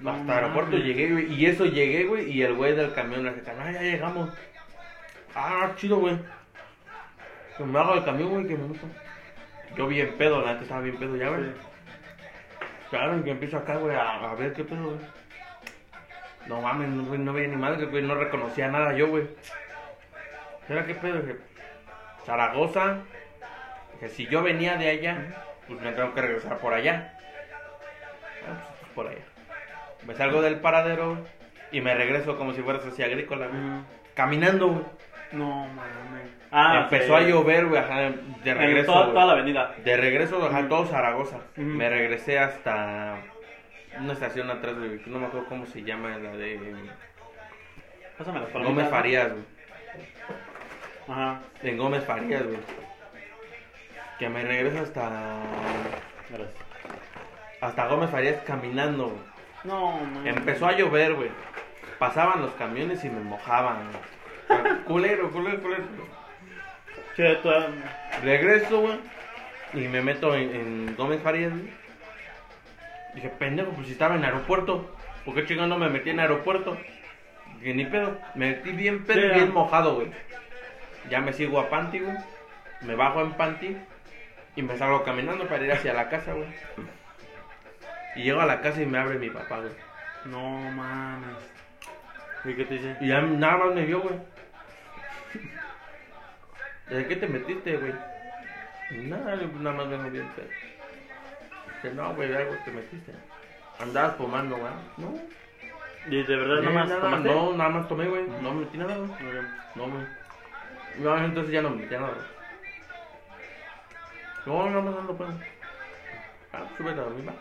No hasta aeropuerto llegué, güey. Y eso llegué, güey. Y el güey del camión le dice, ah, ya llegamos. Ah, chido, güey. Que me hago el camión, güey, que me meto. Yo bien pedo, la neta estaba bien pedo ya, güey. Sí. Claro, y que empiezo acá, güey, a, a ver qué pedo, güey. No mames, no, güey, no veía ni madre, güey, no reconocía nada yo, güey. ¿Era qué pedo? Dije, Zaragoza. Dije, si yo venía de allá, pues me tengo que regresar por allá. Ah, pues, pues, por allá. Me salgo del paradero y me regreso como si fuera así agrícola, güey. Caminando, güey. No mames. Ah, Empezó a llover, güey, ajá, de regreso. toda, la avenida. De regreso, ajá, todo Zaragoza. Me regresé hasta una estación atrás, güey, que no me acuerdo cómo se llama, la de Pásame las Gómez. Farías, güey. Ajá. En Gómez Farías, güey. Que me regreso hasta Gracias. hasta Gómez Farías caminando, güey. No, no. Empezó a llover, güey. Pasaban los camiones y me mojaban, güey. Culero, culero, culero. Che, tú, ah, Regreso, güey. Y me meto en, en Gómez Farías, güey. Dije, pendejo, pues si estaba en aeropuerto. ¿Por qué chingado no me metí en aeropuerto? Dije, ni pedo. Me metí bien pedo, Sí, bien mojado, güey. Ya me sigo a Panty, güey. Me bajo en Panty. Y me salgo caminando para ir hacia la casa, güey. Y llego a la casa y me abre mi papá, güey. No mames. ¿Y qué te dice? Y ya nada más me vio, güey. ¿De qué te metiste, güey? Nada, nada más vengo bien pedo. Dice, no, güey, de algo te metiste. Andabas fumando, güey. No. ¿Y de verdad Eh, nomás nada, tomaste? No, nada más tomé, güey. No me metí nada, güey. No, güey. No, entonces ya no metí nada, güey. No, nada más ando, pues. Ah, súbete a dormir, va.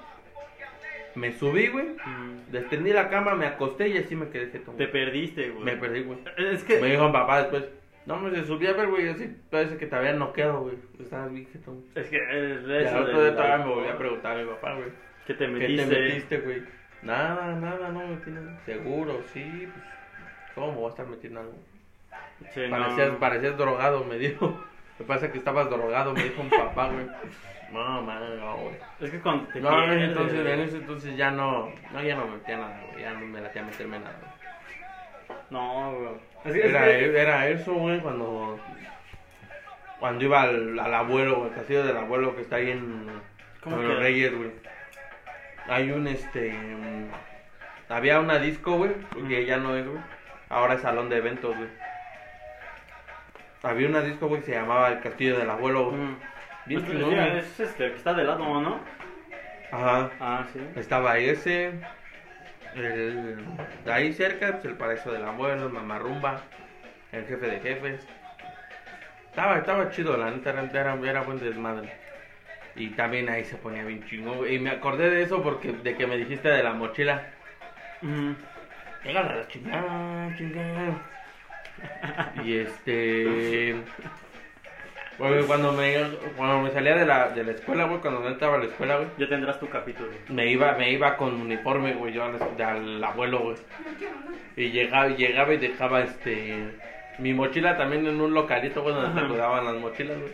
Me subí, güey. Mm. Destendí la cama, me acosté y así me quedé quieto. Te perdiste, güey. Me perdí, güey. Es que. Me dijo mi papá después, no, me subí a ver, güey, así parece que te habían noqueado, güey. Estabas bien jetón. Es que. Es Y eso al otro día todavía me volví a preguntar a mi papá, güey. ¿Qué te ¿Qué metiste? te metiste, güey? Nada, nada, no me metí nada. Seguro, sí, pues, ¿cómo me voy a estar metiendo algo? Sí, no. Parecías, parecías drogado, me dijo. Me pasa que estabas drogado, me dijo mi papá, güey. No, man, no, güey. Es que cuando te No, entonces, en ese entonces ya no, no, ya no me metía nada, güey. Ya no me latía meterme nada, güey. No, güey. Es Era, que- era eso, güey, cuando. Cuando iba al, al abuelo, güey, el castillo del abuelo que está ahí en. ¿Cómo en los Reyes, güey. Hay un este. mm, Había una disco, güey, que ya no es, güey. Ahora es salón de eventos, güey. Había una disco, güey, que se llamaba El Castillo del Abuelo, güey. Mm. Bien Es, chingón, es- este, que está de lado, ¿no? Ajá. Ah, sí. Estaba ese. El, ahí cerca, pues el paraíso del abuelo, Mamarrumba, el jefe de jefes. Estaba, estaba chido, la neta, era, era, era buen desmadre. Y también ahí se ponía bien chingón. güey. Y me acordé de eso porque de que me dijiste de la mochila. Ujú. Llegale a la chingada, chingada. Y este. Güey, cuando me, cuando me salía de la, de la escuela, güey, cuando no estaba a la escuela, güey. Ya tendrás tu capítulo. Me iba, me iba con uniforme, güey, yo al, al abuelo, güey. Y llegaba, llegaba y dejaba este mi mochila también en un localito, güey, donde se cuidaban las mochilas, güey.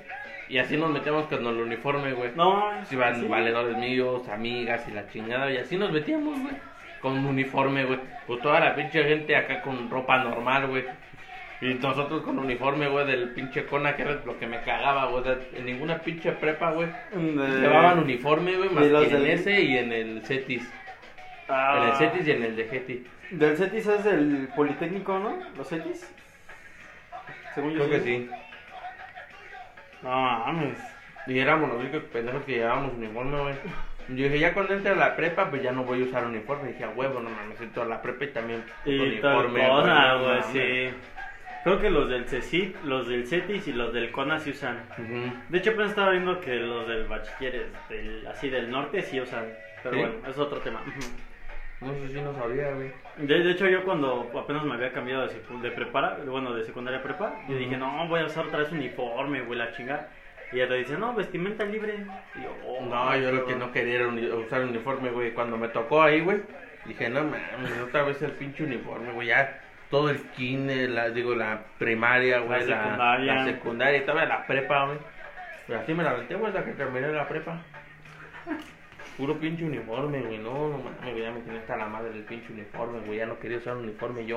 Y así nos metíamos con el uniforme, güey. No, Pues iban sí. valedores míos, amigas y la chingada, y así nos metíamos, güey. Con uniforme, güey. Pues toda la pinche gente acá con ropa normal, güey. Y nosotros con uniforme, güey, del pinche cona, que era lo que me cagaba, güey. En ninguna pinche prepa, güey. De- Llevaban uniforme, güey, más ¿Y los que en ese y en el CETIS. Ah, En el CETIS y en el de GETI. Del CETIS es el Politécnico, ¿no? ¿Los CETIS? Según yo Creo que sí. No mames. Y éramos los únicos pendejos que llevábamos uniforme, güey. Yo dije, ya cuando entre a la prepa, pues ya no voy a usar uniforme. dije, a huevo, no mames, entro a la prepa y también Y no güey, sí. Creo que los del CECIT, los del CETIS y los del CONA sí usan. De hecho, apenas estaba viendo que los del bachilleres, del, así del norte, sí usan. Pero ¿Sí? bueno, es otro tema. No sé si no sabía, güey. De, de hecho, yo cuando apenas me había cambiado de, de prepara, bueno, de secundaria a prepa, yo dije, no, voy a usar otra vez uniforme, güey, la chingada. Y ella te dice, no, vestimenta libre. Y yo, oh, No, yo lo que no quería era uni- usar uniforme, güey. Cuando me tocó ahí, güey, Dije, no mames, otra vez el pinche uniforme, güey, ya todo el kinder, la, digo, la primaria, güey, La la, secundaria. la secundaria y todavía la prepa, güey. Pero así me la aventé, güey, hasta que terminé la prepa. Puro pinche uniforme, güey, no, no mames, ya me tenía hasta la madre del pinche uniforme, güey, ya no quería usar un uniforme yo.